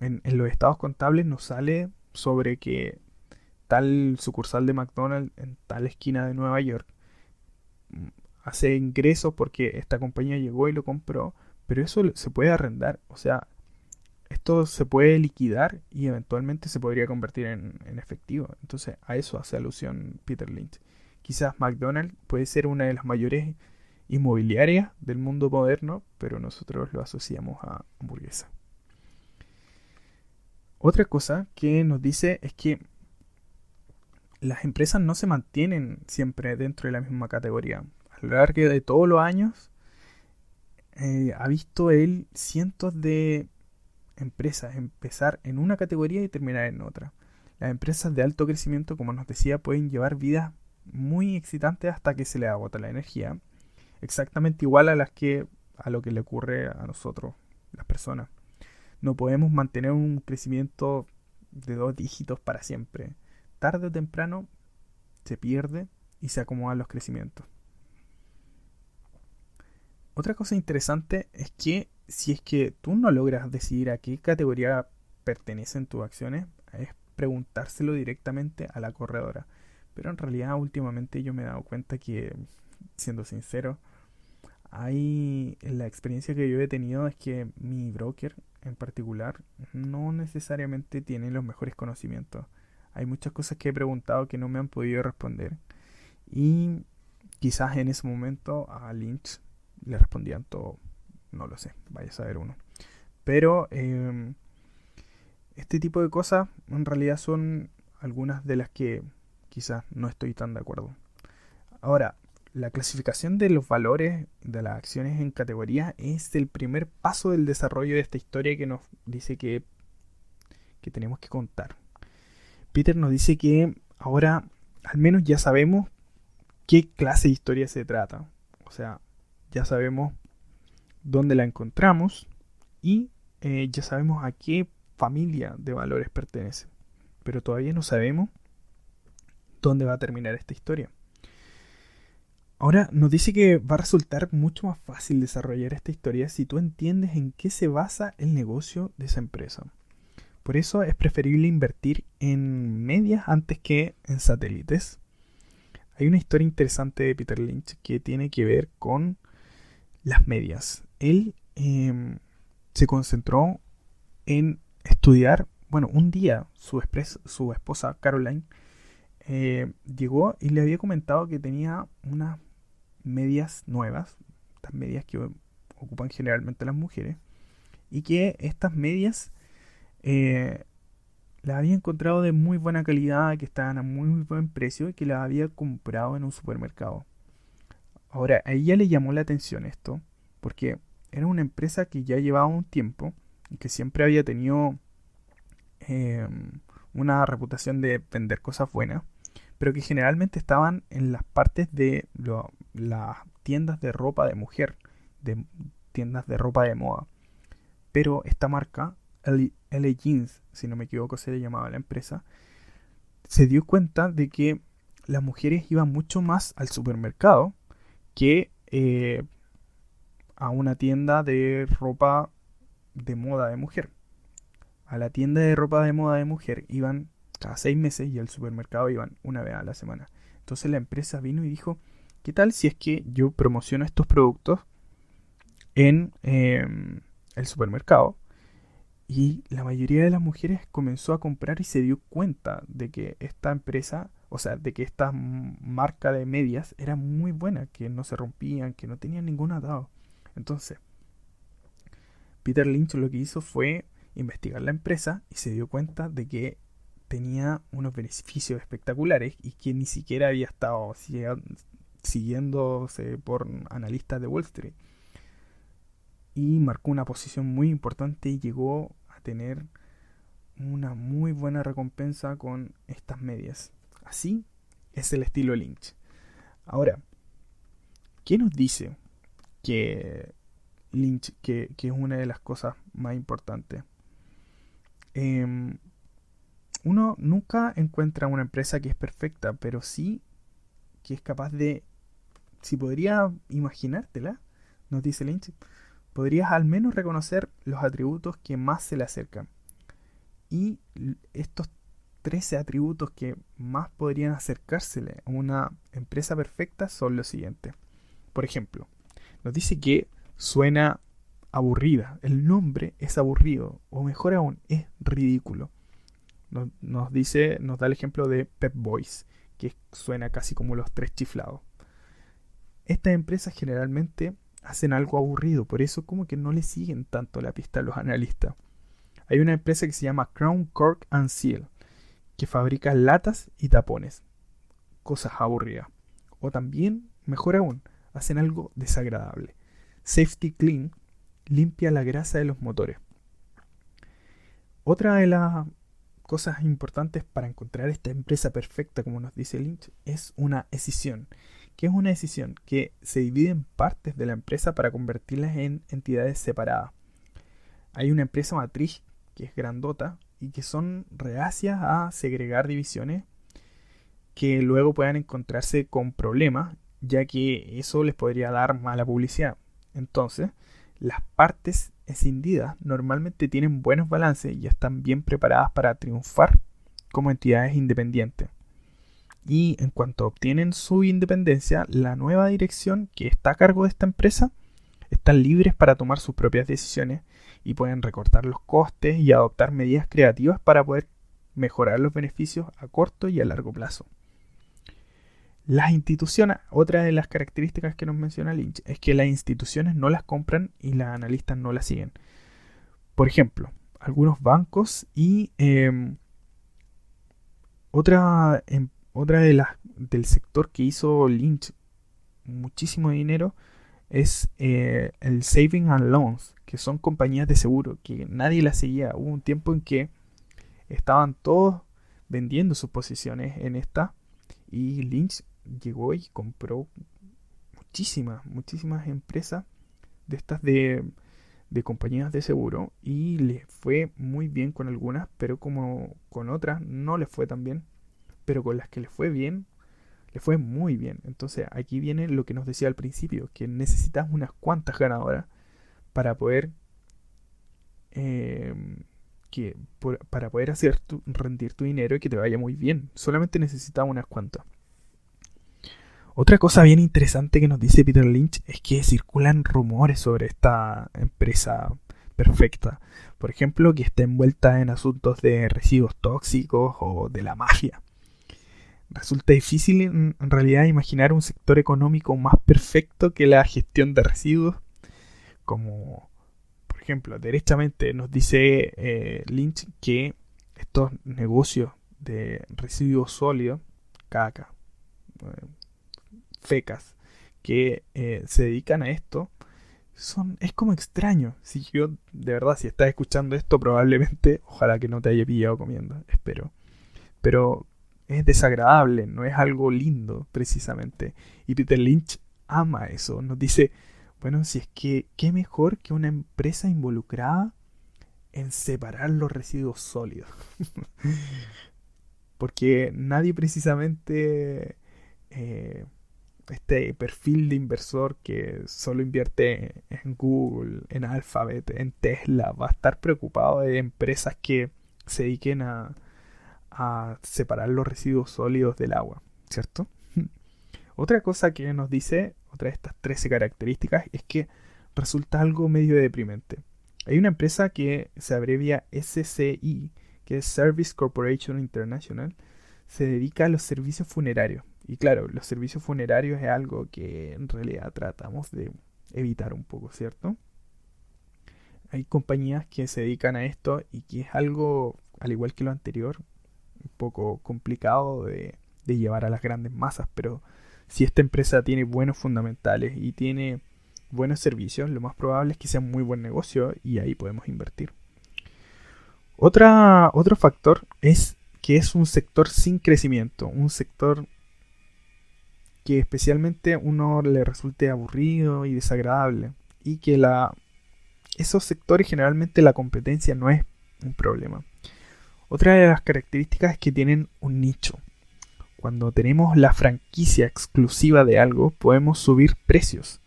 En, los estados contables nos sale sobre que tal sucursal de McDonald's en tal esquina de Nueva York hace ingresos porque esta compañía llegó y lo compró, pero eso se puede arrendar, o sea, esto se puede liquidar y eventualmente se podría convertir en, efectivo. Entonces a eso hace alusión Peter Lynch. Quizás McDonald's puede ser una de las mayores inmobiliarias del mundo moderno, pero nosotros lo asociamos a hamburguesa. Otra cosa que nos dice es que las empresas no se mantienen siempre dentro de la misma categoría. A lo largo de todos los años eh, ha visto él cientos de empresas empezar en una categoría y terminar en otra. Las empresas de alto crecimiento, como nos decía, pueden llevar vidas muy excitantes hasta que se les agota la energía. Exactamente igual a las que a lo que le ocurre a nosotros, las personas. No podemos mantener un crecimiento de dos dígitos para siempre. Tarde o temprano se pierde y se acomodan los crecimientos. Otra cosa interesante es que si es que tú no logras decidir a qué categoría pertenecen tus acciones, es preguntárselo directamente a la corredora. Pero en realidad últimamente yo me he dado cuenta que, siendo sincero, hay la experiencia que yo he tenido es que mi broker en particular no necesariamente tiene los mejores conocimientos. Hay muchas cosas que he preguntado que no me han podido responder. Y quizás en ese momento a Lynch le respondían todo no lo sé, vaya a saber uno. Pero em, este tipo de cosas en realidad son algunas de las que quizás no estoy tan de acuerdo. Ahora, la clasificación de los valores de las acciones en categorías es el primer paso del desarrollo de esta historia que nos dice que, que tenemos que contar. Peter nos dice que ahora al menos ya sabemos qué clase de historia se trata. O sea, ya sabemos dónde la encontramos y eh, ya sabemos a qué familia de valores pertenece. Pero todavía no sabemos dónde va a terminar esta historia. Ahora nos dice que va a resultar mucho más fácil desarrollar esta historia si tú entiendes en qué se basa el negocio de esa empresa. Por eso es preferible invertir en medias antes que en satélites. Hay una historia interesante de Peter Lynch que tiene que ver con las medias él em, se concentró en estudiar, bueno, un día su, su esposa Caroline eh, llegó y le había comentado que tenía unas medias nuevas, estas medias que ocupan generalmente las mujeres, y que estas medias eh, las había encontrado de muy buena calidad, que estaban a muy buen precio y que las había comprado en un supermercado. Ahora, a ella le llamó la atención esto, porque era una empresa que ya llevaba un tiempo y que siempre había tenido em, una reputación de vender cosas buenas, pero que generalmente estaban en las partes de las tiendas de ropa de mujer, de tiendas de ropa de moda. Pero esta marca, LA Jeans, si no me equivoco se le llamaba la empresa, se dio cuenta de que las mujeres iban mucho más al supermercado que eh, a una tienda de ropa de moda de mujer. A la tienda de ropa de moda de mujer iban cada seis meses y al supermercado iban una vez a la semana. Entonces la empresa vino y dijo, ¿qué tal si es que yo promociono estos productos en em, el supermercado? Y la mayoría de las mujeres comenzó a comprar y se dio cuenta de que esta empresa, o sea, de que esta marca de medias era muy buena, que no se rompían, que no tenían ningún atado. Entonces, Peter Lynch lo que hizo fue investigar la empresa y se dio cuenta de que tenía unos beneficios espectaculares y que ni siquiera había estado siguiéndose por analistas de Wall Street. Y marcó una posición muy importante y llegó tener una muy buena recompensa con estas medias. Así es el estilo Lynch. Ahora, ¿qué nos dice que Lynch, que, es una de las cosas más importantes. Em, uno nunca encuentra una empresa que es perfecta, pero sí que es capaz de, si podría imaginártela, nos dice Lynch, podrías al menos reconocer los atributos que más se le acercan. Y estos 13 atributos que más podrían acercársele a una empresa perfecta son los siguientes. Por ejemplo, nos dice que suena aburrida. El nombre es aburrido. O mejor aún, es ridículo. Nos, dice, nos da el ejemplo de Pep Boys, que suena casi como los tres chiflados. Estas empresas generalmente hacen algo aburrido, por eso como que no le siguen tanto la pista a los analistas. Hay una empresa que se llama Crown Cork and Seal, que fabrica latas y tapones. Cosas aburridas. O también, mejor aún, hacen algo desagradable. Safety Clean limpia la grasa de los motores. Otra de las cosas importantes para encontrar esta empresa perfecta, como nos dice Lynch, es una escisión. ¿Qué es una decisión? Que se divide en partes de la empresa para convertirlas en entidades separadas. Hay una empresa matriz que es grandota y que son reacias a segregar divisiones que luego puedan encontrarse con problemas, ya que eso les podría dar mala publicidad. Entonces, las partes escindidas normalmente tienen buenos balances y están bien preparadas para triunfar como entidades independientes. Y en cuanto obtienen su independencia, la nueva dirección que está a cargo de esta empresa están libres para tomar sus propias decisiones y pueden recortar los costes y adoptar medidas creativas para poder mejorar los beneficios a corto y a largo plazo. Las instituciones, otra de las características que nos menciona Lynch, es que las instituciones no las compran y las analistas no las siguen. Por ejemplo, algunos bancos y em, otra, em, otra de las del sector que hizo Lynch muchísimo dinero es eh, el Saving and Loans, que son compañías de seguro que nadie las seguía. Hubo un tiempo en que estaban todos vendiendo sus posiciones en esta y Lynch llegó y compró muchísimas, muchísimas empresas de estas de, de compañías de seguro y le fue muy bien con algunas, pero como con otras no le fue tan bien, pero con las que le fue bien, le fue muy bien. Entonces aquí viene lo que nos decía al principio, que necesitas unas cuantas ganadoras para poder em, que para poder hacer tu, rendir tu dinero y que te vaya muy bien. Solamente necesitas unas cuantas. Otra cosa bien interesante que nos dice Peter Lynch es que circulan rumores sobre esta empresa perfecta. Por ejemplo, que está envuelta en asuntos de residuos tóxicos o de la mafia. Resulta difícil en realidad imaginar un sector económico más perfecto que la gestión de residuos. Como, por ejemplo, derechamente nos dice eh, Lynch que estos negocios de residuos sólidos, caca, eh, fecas que eh, se dedican a esto, son, es como extraño. Si yo, de verdad, si estás escuchando esto, probablemente, ojalá que no te haya pillado comiendo, espero. Pero es desagradable, no es algo lindo, precisamente. Y Peter Lynch ama eso. Nos dice, bueno, si es que, qué mejor que una empresa involucrada en separar los residuos sólidos. [laughs] Porque nadie precisamente eh, este perfil de inversor que solo invierte en Google, en Alphabet, en Tesla, va a estar preocupado de empresas que se dediquen a, separar los residuos sólidos del agua, ¿cierto? [laughs] Otra cosa que nos dice, otra de estas 13 características, es que resulta algo medio deprimente. Hay una empresa que se abrevia SCI, que es Service Corporation International, se dedica a los servicios funerarios y claro, los servicios funerarios es algo que en realidad tratamos de evitar un poco, ¿cierto? Hay compañías que se dedican a esto y que es algo, al igual que lo anterior, un poco complicado de, llevar a las grandes masas, pero si esta empresa tiene buenos fundamentales y tiene buenos servicios, lo más probable es que sea un muy buen negocio y ahí podemos invertir. Otra, otro factor es que es un sector sin crecimiento, un sector que especialmente uno le resulte aburrido y desagradable y que la esos sectores generalmente la competencia no es un problema. Otra de las características es que tienen un nicho. Cuando tenemos la franquicia exclusiva de algo, podemos subir precios.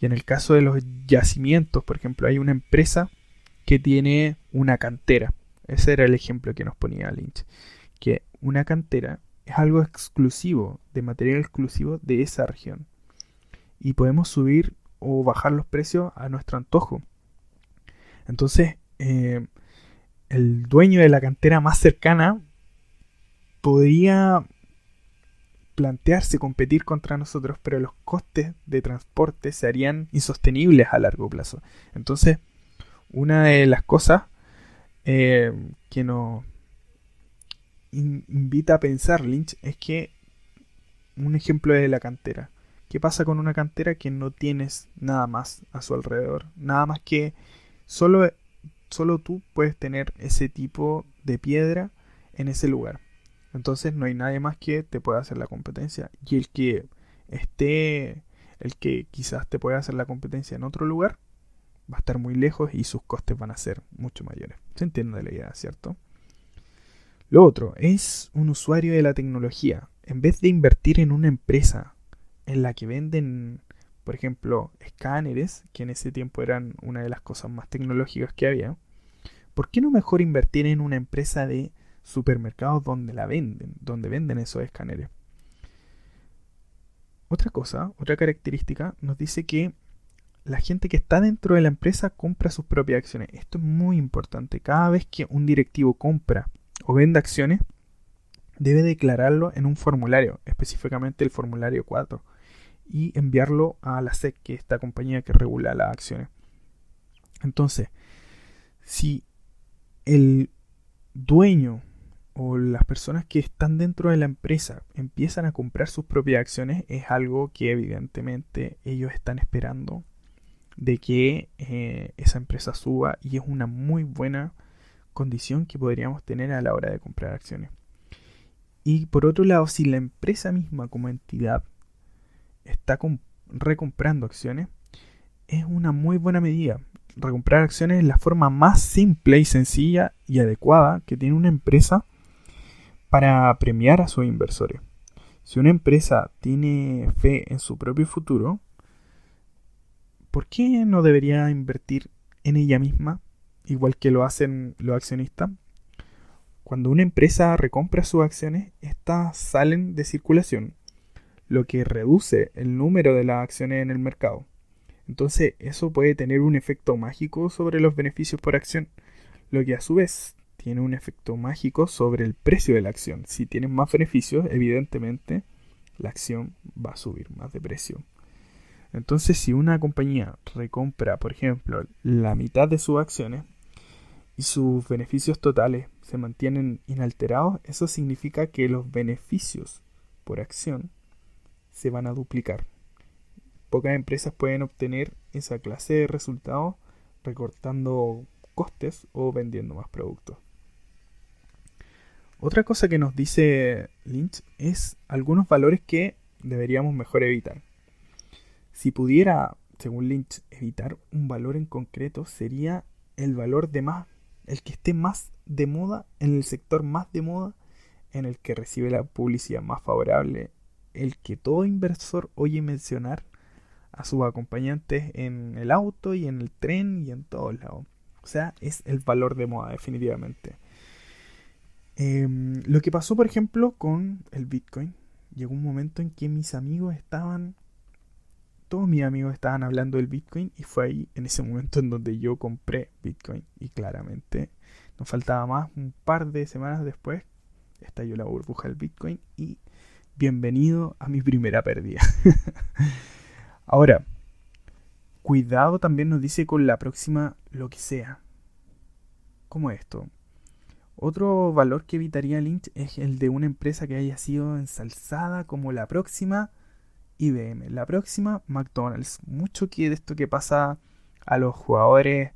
Y en el caso de los yacimientos, por ejemplo, hay una empresa que tiene una cantera. Ese era el ejemplo que nos ponía Lynch. Que una cantera es algo exclusivo, de material exclusivo de esa región. Y podemos subir o bajar los precios a nuestro antojo. Entonces, eh, el dueño de la cantera más cercana podría plantearse competir contra nosotros, pero los costes de transporte se harían insostenibles a largo plazo. Entonces, una de las cosas eh, que nos invita a pensar Lynch es que un ejemplo de la cantera. ¿Qué pasa con una cantera que no tienes nada más a su alrededor? Nada más que solo, solo tú puedes tener ese tipo de piedra en ese lugar. Entonces no hay nadie más que te pueda hacer la competencia. Y el que esté, el que quizás te pueda hacer la competencia en otro lugar, va a estar muy lejos y sus costes van a ser mucho mayores. ¿Se entiende la idea, cierto? Lo otro es un usuario de la tecnología. En vez de invertir en una empresa en la que venden, por ejemplo, escáneres, que en ese tiempo eran una de las cosas más tecnológicas que había, ¿por qué no mejor invertir en una empresa de supermercados donde la venden, donde venden esos escáneres? Otra cosa, otra característica, nos dice que la gente que está dentro de la empresa compra sus propias acciones. Esto es muy importante. Cada vez que un directivo compra o vende acciones, debe declararlo en un formulario, específicamente el formulario 4 y enviarlo a la SEC, que es esta compañía que regula las acciones. Entonces, si el dueño o las personas que están dentro de la empresa empiezan a comprar sus propias acciones, es algo que evidentemente ellos están esperando de que eh, esa empresa suba y es una muy buena condición que podríamos tener a la hora de comprar acciones. Y por otro lado, si la empresa misma como entidad está recomprando acciones, es una muy buena medida. Recomprar acciones es la forma más simple y sencilla y adecuada que tiene una empresa para premiar a sus inversores. Si una empresa tiene fe en su propio futuro, ¿por qué no debería invertir en ella misma, igual que lo hacen los accionistas? Cuando una empresa recompra sus acciones, estas salen de circulación lo que reduce el número de las acciones en el mercado. Entonces eso puede tener un efecto mágico sobre los beneficios por acción, lo que a su vez tiene un efecto mágico sobre el precio de la acción. Si tienen más beneficios, evidentemente la acción va a subir más de precio. Entonces si una compañía recompra, por ejemplo, la mitad de sus acciones y sus beneficios totales se mantienen inalterados, eso significa que los beneficios por acción se van a duplicar. Pocas empresas pueden obtener esa clase de resultados recortando costes o vendiendo más productos. Otra cosa que nos dice Lynch es algunos valores que deberíamos mejor evitar. Si pudiera, según Lynch, evitar un valor en concreto, sería el valor de más, el que esté más de moda en el sector más de moda, en el que recibe la publicidad más favorable el que todo inversor oye mencionar a sus acompañantes en el auto y en el tren y en todos lados. O sea, es el valor de moda, definitivamente. Em, lo que pasó, por ejemplo, con el Bitcoin. Llegó un momento en que mis amigos estaban, todos mis amigos estaban hablando del Bitcoin y fue ahí, en ese momento, en donde yo compré Bitcoin. Y claramente, nos faltaba más, un par de semanas después, estalló la burbuja del Bitcoin y bienvenido a mi primera pérdida. [laughs] Ahora, cuidado también nos dice con la próxima lo que sea. ¿Cómo esto? Otro valor que evitaría Lynch es el de una empresa que haya sido ensalzada como la próxima IBM, la próxima McDonald's. Mucho que de esto que pasa a los jugadores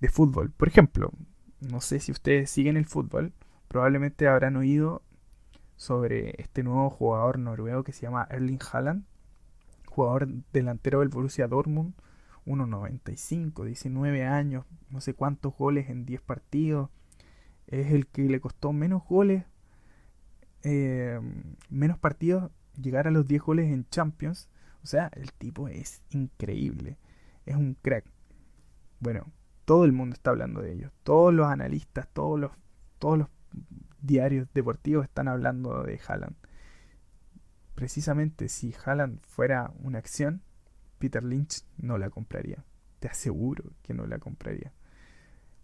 de fútbol. Por ejemplo, no sé si ustedes siguen el fútbol, probablemente habrán oído sobre este nuevo jugador noruego que se llama Erling Haaland, jugador delantero del Borussia Dortmund, 1.95, 19 años, no sé cuántos goles en 10 partidos, Es el que le costó menos goles, eh, menos partidos, llegar a los 10 goles en Champions. O sea, el tipo es increíble. Es un crack. Bueno, todo el mundo está hablando de ellos. Todos los analistas, todos los, todos los diarios deportivos están hablando de Haaland. Precisamente si Haaland fuera una acción, Peter Lynch no la compraría. Te aseguro que no la compraría.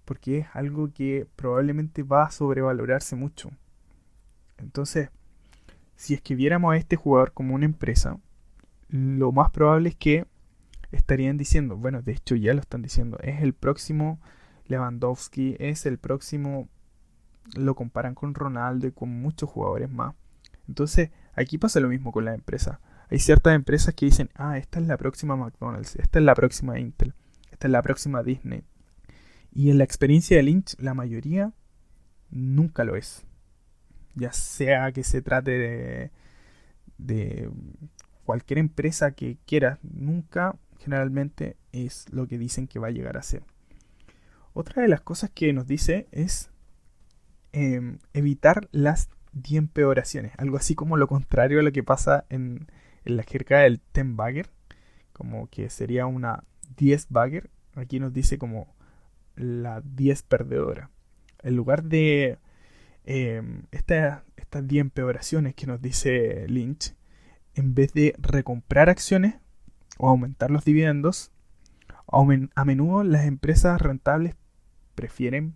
Porque es algo que probablemente va a sobrevalorarse mucho. Entonces, si es que viéramos a este jugador como una empresa, lo más probable es que estarían diciendo, bueno, de hecho ya lo están diciendo, es el próximo Lewandowski, es el próximo, lo comparan con Ronaldo y con muchos jugadores más. Entonces, aquí pasa lo mismo con la empresa. Hay ciertas empresas que dicen, ah, esta es la próxima McDonald's, esta es la próxima Intel, esta es la próxima Disney. Y en la experiencia de Lynch, la mayoría nunca lo es. Ya sea que se trate de, cualquier empresa que quiera, nunca generalmente es lo que dicen que va a llegar a ser. Otra de las cosas que nos dice es em, evitar las diempeoraciones, algo así como lo contrario a lo que pasa en, la jerga del ten bagger, como que sería una 10 bagger, aquí nos dice como la 10 perdedora. En lugar de em, estas 10 empeoraciones que nos dice Lynch, en vez de recomprar acciones o aumentar los dividendos, a menudo las empresas rentables prefieren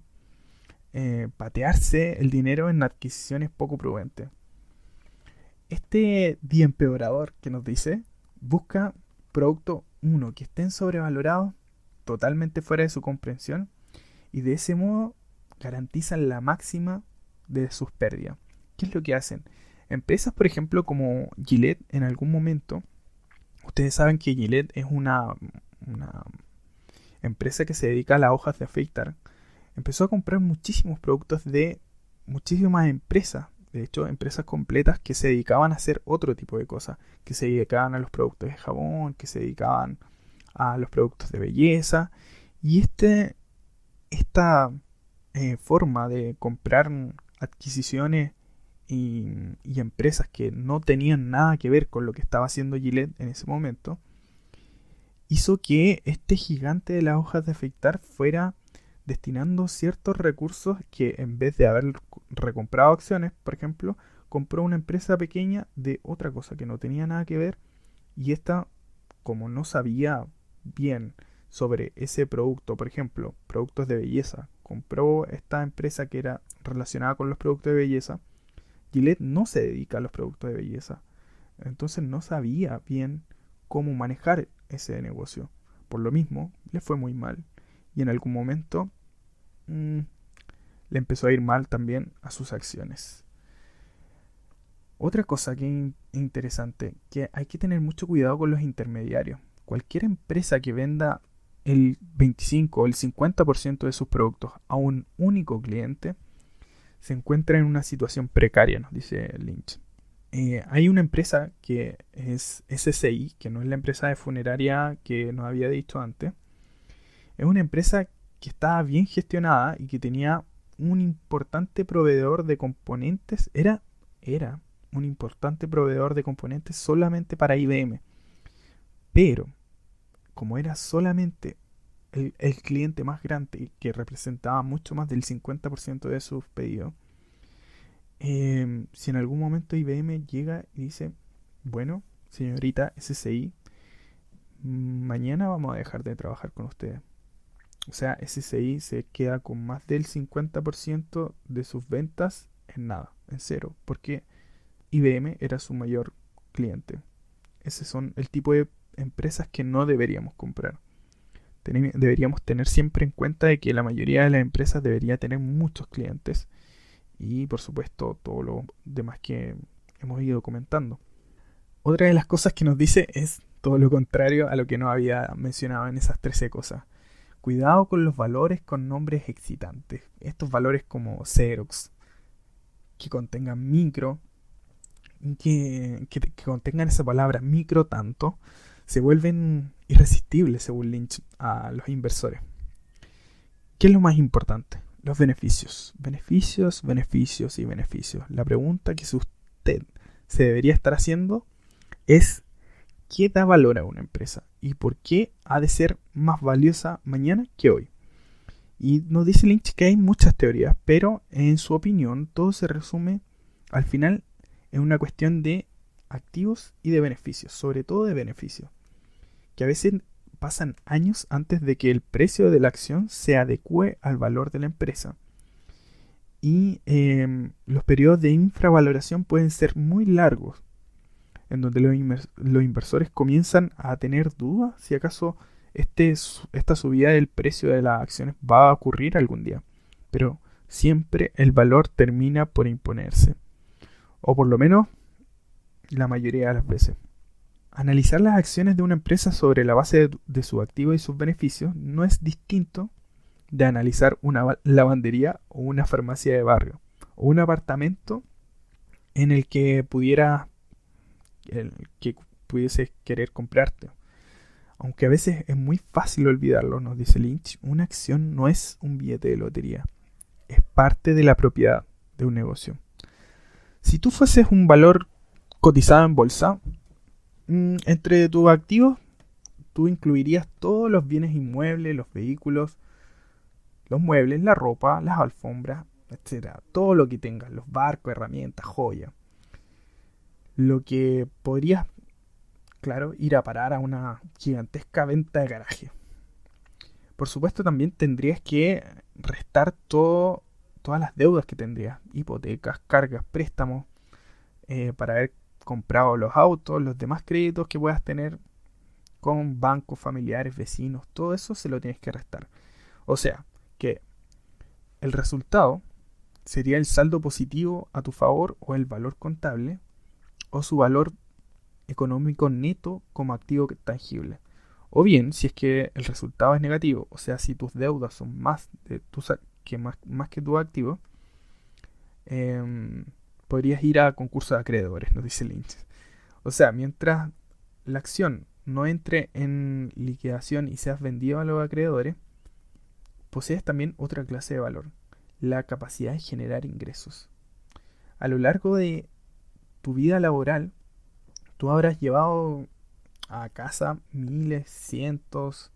eh, patearse el dinero en adquisiciones poco prudentes. Este empeorador que nos dice busca producto 1 que estén sobrevalorados, totalmente fuera de su comprensión, y de ese modo garantizan la máxima de sus pérdidas. ¿Qué es lo que hacen? Empresas, por ejemplo, como Gillette, en algún momento, ustedes saben que Gillette es una, una empresa que se dedica a las hojas de afeitar. Empezó a comprar muchísimos productos de muchísimas empresas de hecho, empresas completas que se dedicaban a hacer otro tipo de cosas, que se dedicaban a los productos de jabón, que se dedicaban a los productos de belleza. Y este, esta eh, forma de comprar adquisiciones y, y, empresas que no tenían nada que ver con lo que estaba haciendo Gillette en ese momento, hizo que este gigante de las hojas de afeitar fuera destinando ciertos recursos que en vez de haber recomprado acciones, por ejemplo, compró una empresa pequeña de otra cosa que no tenía nada que ver y esta, como no sabía bien sobre ese producto, por ejemplo, productos de belleza, compró esta empresa que era relacionada con los productos de belleza, Gillette no se dedica a los productos de belleza, entonces no sabía bien cómo manejar ese negocio. Por lo mismo, le fue muy mal y en algún momento mm, le empezó a ir mal también a sus acciones. Otra cosa que es interesante, que hay que tener mucho cuidado con los intermediarios. Cualquier empresa que venda el 25 o el 50% de sus productos a un único cliente se encuentra en una situación precaria, nos dice Lynch. Eh, hay una empresa que es SCI, que no es la empresa de funeraria que nos había dicho antes, es una empresa que estaba bien gestionada y que tenía un importante proveedor de componentes. Era, era un importante proveedor de componentes solamente para IBM. Pero, como era solamente el, cliente más grande que representaba mucho más del 50% de sus pedidos, em, si en algún momento IBM llega y dice, bueno, señorita SCI, mañana vamos a dejar de trabajar con ustedes o sea, SCI se queda con más del 50% de sus ventas en nada, en cero, porque IBM era su mayor cliente. Ese son el tipo de empresas que no deberíamos comprar. deberíamos tener siempre en cuenta de que la mayoría de las empresas debería tener muchos clientes y por supuesto todo lo demás que hemos ido comentando. Otra de las cosas que nos dice es todo lo contrario a lo que no había mencionado en esas 13 cosas. Cuidado con los valores con nombres excitantes. Estos valores como Xerox, que contengan micro, que, contengan esa palabra micro tanto, se vuelven irresistibles según Lynch a los inversores. ¿Qué es lo más importante? los beneficios. Beneficios, beneficios y beneficios. La pregunta que usted se debería estar haciendo es ¿qué da valor a una empresa? ¿Y por qué ha de ser más valiosa mañana que hoy? Y nos dice Lynch que hay muchas teorías, pero en su opinión todo se resume al final en una cuestión de activos y de beneficios, sobre todo de beneficios, que a veces pasan años antes de que el precio de la acción se adecue al valor de la empresa. Y em, los periodos de infravaloración pueden ser muy largos, en donde los, inversores comienzan a tener dudas si acaso este, esta subida del precio de las acciones va a ocurrir algún día. Pero siempre el valor termina por imponerse. O por lo menos la mayoría de las veces. Analizar las acciones de una empresa sobre la base de, su activo y sus beneficios no es distinto de analizar una lavandería o una farmacia de barrio o un apartamento en el que pudiera el que pudiese querer comprarte. Aunque a veces es muy fácil olvidarlo, nos dice Lynch, una acción no es un billete de lotería, es parte de la propiedad de un negocio. Si tú fueses un valor cotizado en bolsa, mm, entre tus activos, tú incluirías todos los bienes inmuebles, los vehículos, los muebles, la ropa, las alfombras, etcétera, todo lo que tengas, los barcos, herramientas, joyas. Lo que podrías, claro, ir a parar a una gigantesca venta de garaje. Por supuesto, también tendrías que restar todo, todas las deudas que tendrías, hipotecas, cargas, préstamos, eh, para haber comprado los autos, los demás créditos que puedas tener con bancos, familiares, vecinos, todo eso se lo tienes que restar. O sea, que el resultado sería el saldo positivo a tu favor o el valor contable o su valor económico neto como activo tangible. O bien, si es que el resultado es negativo, o sea, si tus deudas son más, tus, que, más, que tu activo, em, podrías ir a concurso de acreedores, nos dice Lynch. O sea, mientras la acción no entre en liquidación y seas vendido a los acreedores, posees también otra clase de valor, la capacidad de generar ingresos. A lo largo de tu vida laboral, tú habrás llevado a casa miles, cientos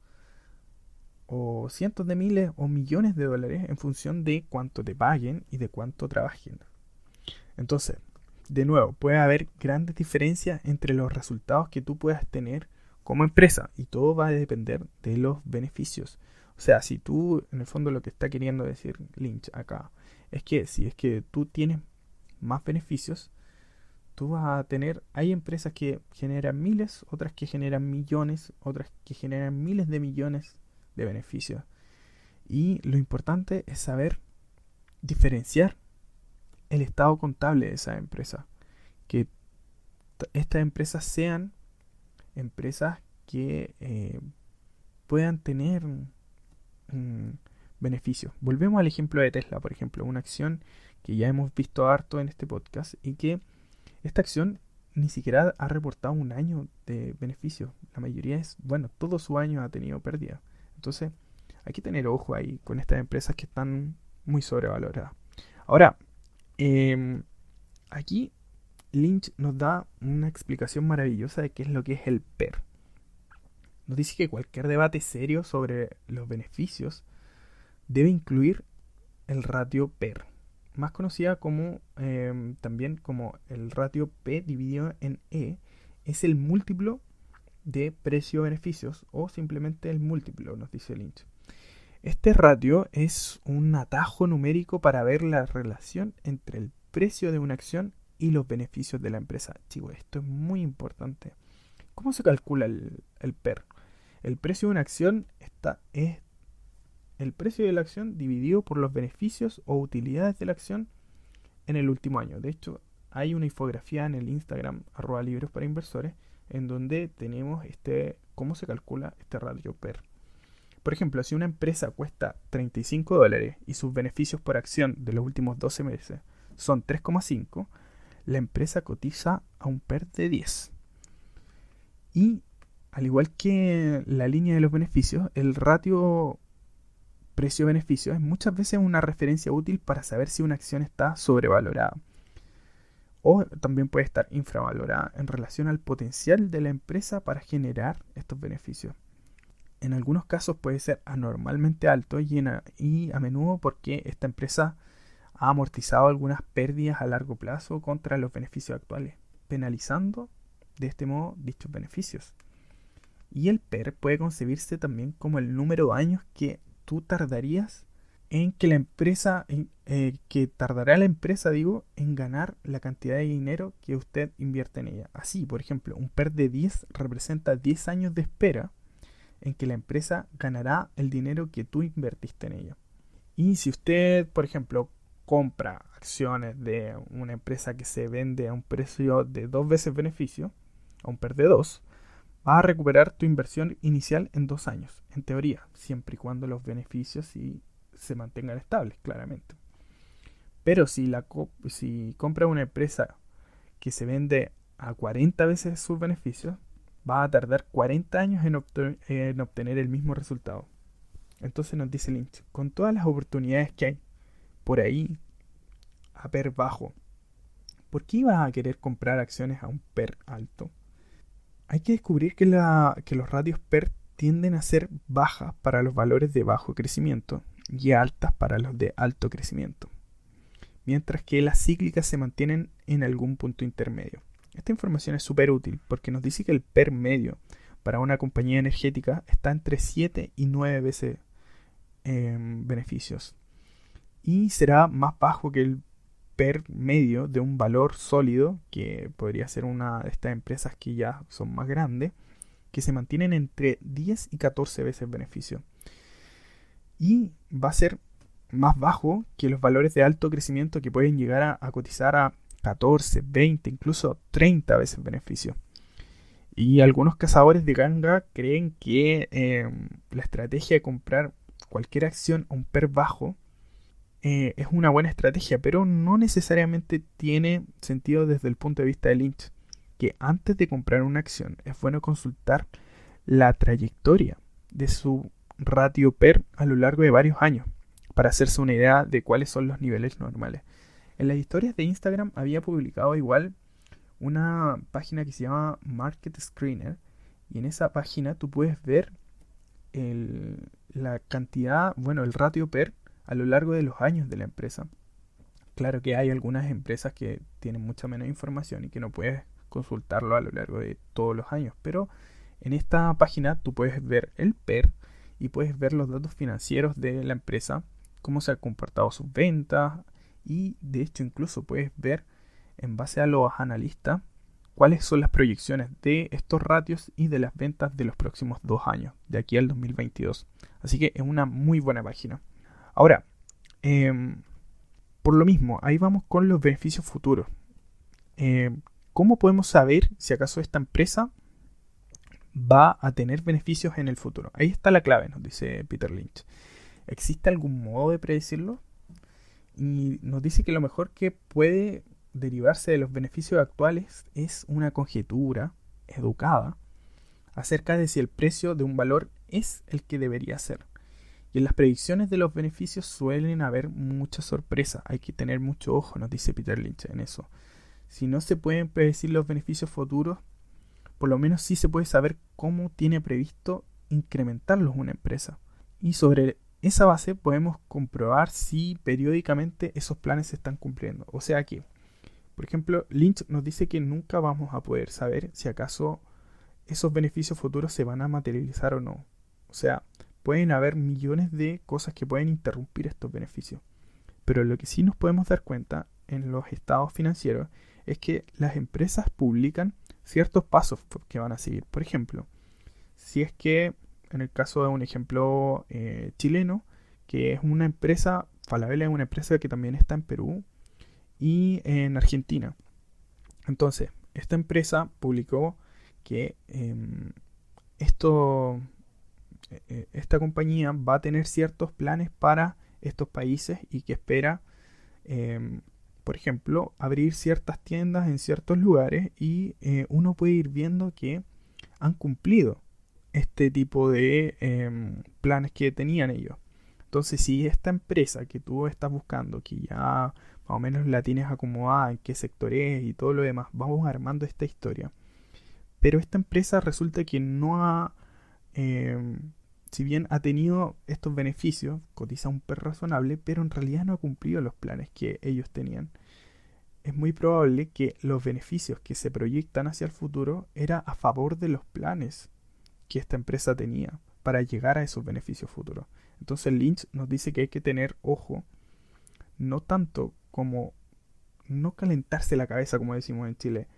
o cientos de miles o millones de dólares en función de cuánto te paguen y de cuánto trabajen. Entonces, de nuevo, puede haber grandes diferencias entre los resultados que tú puedas tener como empresa y todo va a depender de los beneficios. O sea, si tú, en el fondo lo que está queriendo decir Lynch acá, es que si es que tú tienes más beneficios, tú vas a tener, hay empresas que generan miles, otras que generan millones, otras que generan miles de millones de beneficios. Y lo importante es saber diferenciar el estado contable de esa empresa. Que estas empresas sean empresas que eh, puedan tener mm, beneficios. Volvemos al ejemplo de Tesla, por ejemplo, una acción que ya hemos visto harto en este podcast y que esta acción ni siquiera ha reportado un año de beneficio. La mayoría es, bueno, todo su año ha tenido pérdida. Entonces, hay que tener ojo ahí con estas empresas que están muy sobrevaloradas. Ahora, em, aquí Lynch nos da una explicación maravillosa de qué es lo que es el PER. Nos dice que cualquier debate serio sobre los beneficios debe incluir el ratio PER más conocida como em, también como el ratio P dividido en E, es el múltiplo de precio-beneficios o simplemente el múltiplo, nos dice Lynch. Este ratio es un atajo numérico para ver la relación entre el precio de una acción y los beneficios de la empresa. Chico, esto es muy importante. ¿Cómo se calcula el, el PER? El precio de una acción está, es el precio de la acción dividido por los beneficios o utilidades de la acción en el último año. De hecho, hay una infografía en el Instagram arroba libros para inversores en donde tenemos este cómo se calcula este ratio PER. Por ejemplo, si una empresa cuesta 35 dólares y sus beneficios por acción de los últimos 12 meses son 3,5, la empresa cotiza a un PER de 10. Y al igual que la línea de los beneficios, el ratio precio-beneficio es muchas veces una referencia útil para saber si una acción está sobrevalorada o también puede estar infravalorada en relación al potencial de la empresa para generar estos beneficios. En algunos casos puede ser anormalmente alto y, y a menudo porque esta empresa ha amortizado algunas pérdidas a largo plazo contra los beneficios actuales, penalizando de este modo dichos beneficios. Y el PER puede concebirse también como el número de años que tú tardarías en que la empresa, eh, que tardará la empresa, digo, en ganar la cantidad de dinero que usted invierte en ella. Así, por ejemplo, un PER de 10 representa 10 años de espera en que la empresa ganará el dinero que tú invertiste en ella. Y si usted, por ejemplo, compra acciones de una empresa que se vende a un precio de dos veces beneficio, a un PER de 2, vas a recuperar tu inversión inicial en dos años, en teoría, siempre y cuando los beneficios se mantengan estables, claramente. Pero si, la, si compra una empresa que se vende a 40 veces sus beneficios, va a tardar 40 años en, en obtener el mismo resultado. Entonces nos dice Lynch, con todas las oportunidades que hay por ahí a PER bajo, ¿por qué ibas a querer comprar acciones a un PER alto? Hay que descubrir que, los ratios PER tienden a ser bajas para los valores de bajo crecimiento y altas para los de alto crecimiento, mientras que las cíclicas se mantienen en algún punto intermedio. Esta información es súper útil porque nos dice que el PER medio para una compañía energética está entre 7 y 9 veces em, beneficios y será más bajo que el medio de un valor sólido que podría ser una de estas empresas que ya son más grandes que se mantienen entre 10 y 14 veces beneficio y va a ser más bajo que los valores de alto crecimiento que pueden llegar a, cotizar a 14, 20, incluso 30 veces beneficio. Y algunos cazadores de ganga creen que em, la estrategia de comprar cualquier acción a un PER bajo eh, es una buena estrategia, pero no necesariamente tiene sentido desde el punto de vista de Lynch, que antes de comprar una acción es bueno consultar la trayectoria de su ratio PER a lo largo de varios años, para hacerse una idea de cuáles son los niveles normales. En las historias de Instagram había publicado igual una página que se llama Market Screener y en esa página tú puedes ver la cantidad, bueno, el ratio PER a lo largo de los años de la empresa. Claro que hay algunas empresas que tienen mucha menos información y que no puedes consultarlo a lo largo de todos los años, pero en esta página tú puedes ver el PER y puedes ver los datos financieros de la empresa, cómo se han comportado sus ventas y de hecho incluso puedes ver en base a los analistas cuáles son las proyecciones de estos ratios y de las ventas de los próximos dos años, de aquí al 2022. Así que es una muy buena página. Ahora, em, por lo mismo, ahí vamos con los beneficios futuros. Em, ¿Cómo podemos saber si acaso esta empresa va a tener beneficios en el futuro. Ahí está la clave, nos dice Peter Lynch. ¿Existe algún modo de predecirlo? Y nos dice que lo mejor que puede derivarse de los beneficios actuales es una conjetura educada acerca de si el precio de un valor es el que debería ser. Y en las predicciones de los beneficios suelen haber muchas sorpresas. Hay que tener mucho ojo, nos dice Peter Lynch en eso. Si no se pueden predecir los beneficios futuros, por lo menos sí se puede saber cómo tiene previsto incrementarlos una empresa. Y sobre esa base podemos comprobar si periódicamente esos planes se están cumpliendo. O sea que, por ejemplo, Lynch nos dice que nunca vamos a poder saber si acaso esos beneficios futuros se van a materializar o no. O sea, pueden haber millones de cosas que pueden interrumpir estos beneficios. Pero lo que sí nos podemos dar cuenta en los estados financieros es que las empresas publican ciertos pasos que van a seguir. Por ejemplo, si es que en el caso de un ejemplo eh, chileno, que es una empresa, Falabella es una empresa que también está en Perú y en Argentina. Entonces, esta empresa publicó que em, esto, esta compañía va a tener ciertos planes para estos países y que espera em, por ejemplo, abrir ciertas tiendas en ciertos lugares y eh, uno puede ir viendo que han cumplido este tipo de em, planes que tenían ellos. Entonces, si esta empresa que tú estás buscando, que ya más o menos la tienes acomodada, en qué sector es y todo lo demás, vamos armando esta historia. Pero esta empresa resulta que no ha, em, si bien ha tenido estos beneficios, cotiza un per razonable, pero en realidad no ha cumplido los planes que ellos tenían. Es muy probable que los beneficios que se proyectan hacia el futuro era a favor de los planes que esta empresa tenía para llegar a esos beneficios futuros. Entonces Lynch nos dice que hay que tener ojo, no tanto como no calentarse la cabeza, como decimos en Chile,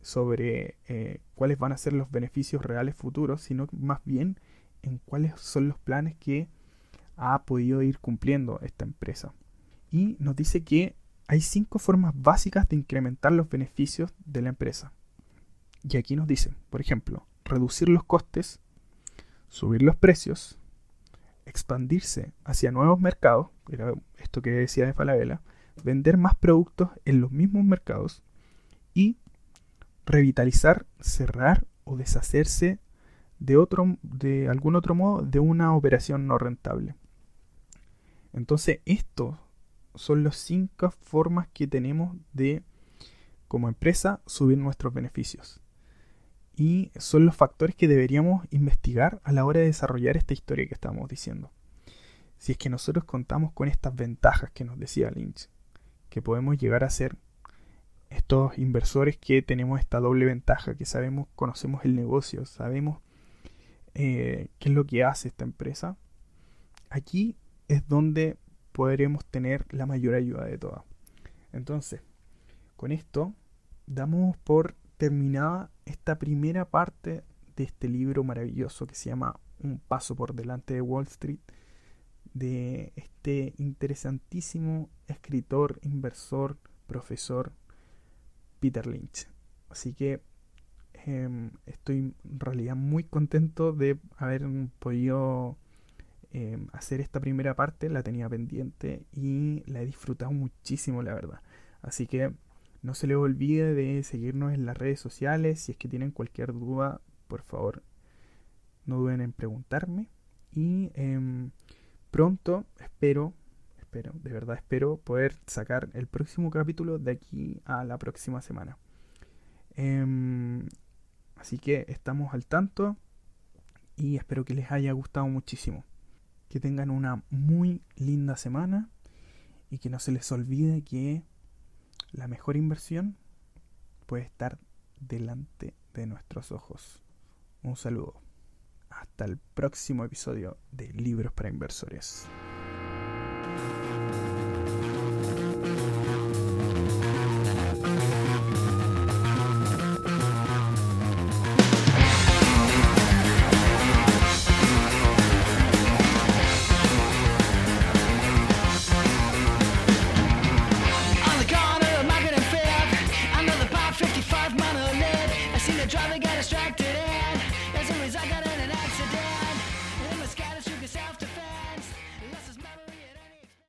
sobre eh, cuáles van a ser los beneficios reales futuros, sino más bien en cuáles son los planes que ha podido ir cumpliendo esta empresa. Y nos dice que hay cinco formas básicas de incrementar los beneficios de la empresa. Y aquí nos dice, por ejemplo, reducir los costes, subir los precios, expandirse hacia nuevos mercados, era esto que decía de Falabella, vender más productos en los mismos mercados y revitalizar, cerrar o deshacerse de, otro, de algún otro modo de una operación no rentable. Entonces, estos son las cinco formas que tenemos de, como empresa, subir nuestros beneficios. Y son los factores que deberíamos investigar a la hora de desarrollar esta historia que estamos diciendo. Si es que nosotros contamos con estas ventajas que nos decía Lynch, que podemos llegar a ser estos inversores que tenemos esta doble ventaja, que sabemos, conocemos el negocio, sabemos eh, qué es lo que hace esta empresa, aquí es donde podremos tener la mayor ayuda de todas. Entonces, con esto damos por terminada esta primera parte de este libro maravilloso que se llama Un paso por delante de Wall Street, de este interesantísimo escritor, inversor, profesor Peter Lynch. Así que em, estoy en realidad muy contento de haber podido em, hacer esta primera parte. La tenía pendiente y la he disfrutado muchísimo, la verdad. Así que no se les olvide de seguirnos en las redes sociales. Si es que tienen cualquier duda, por favor, no duden en preguntarme. Y em, pronto espero espero, de verdad espero poder sacar el próximo capítulo de aquí a la próxima semana. Em, así que estamos al tanto y espero que les haya gustado muchísimo. Que tengan una muy linda semana y que no se les olvide que la mejor inversión puede estar delante de nuestros ojos. Un saludo. Hasta el próximo episodio de Libros para Inversores.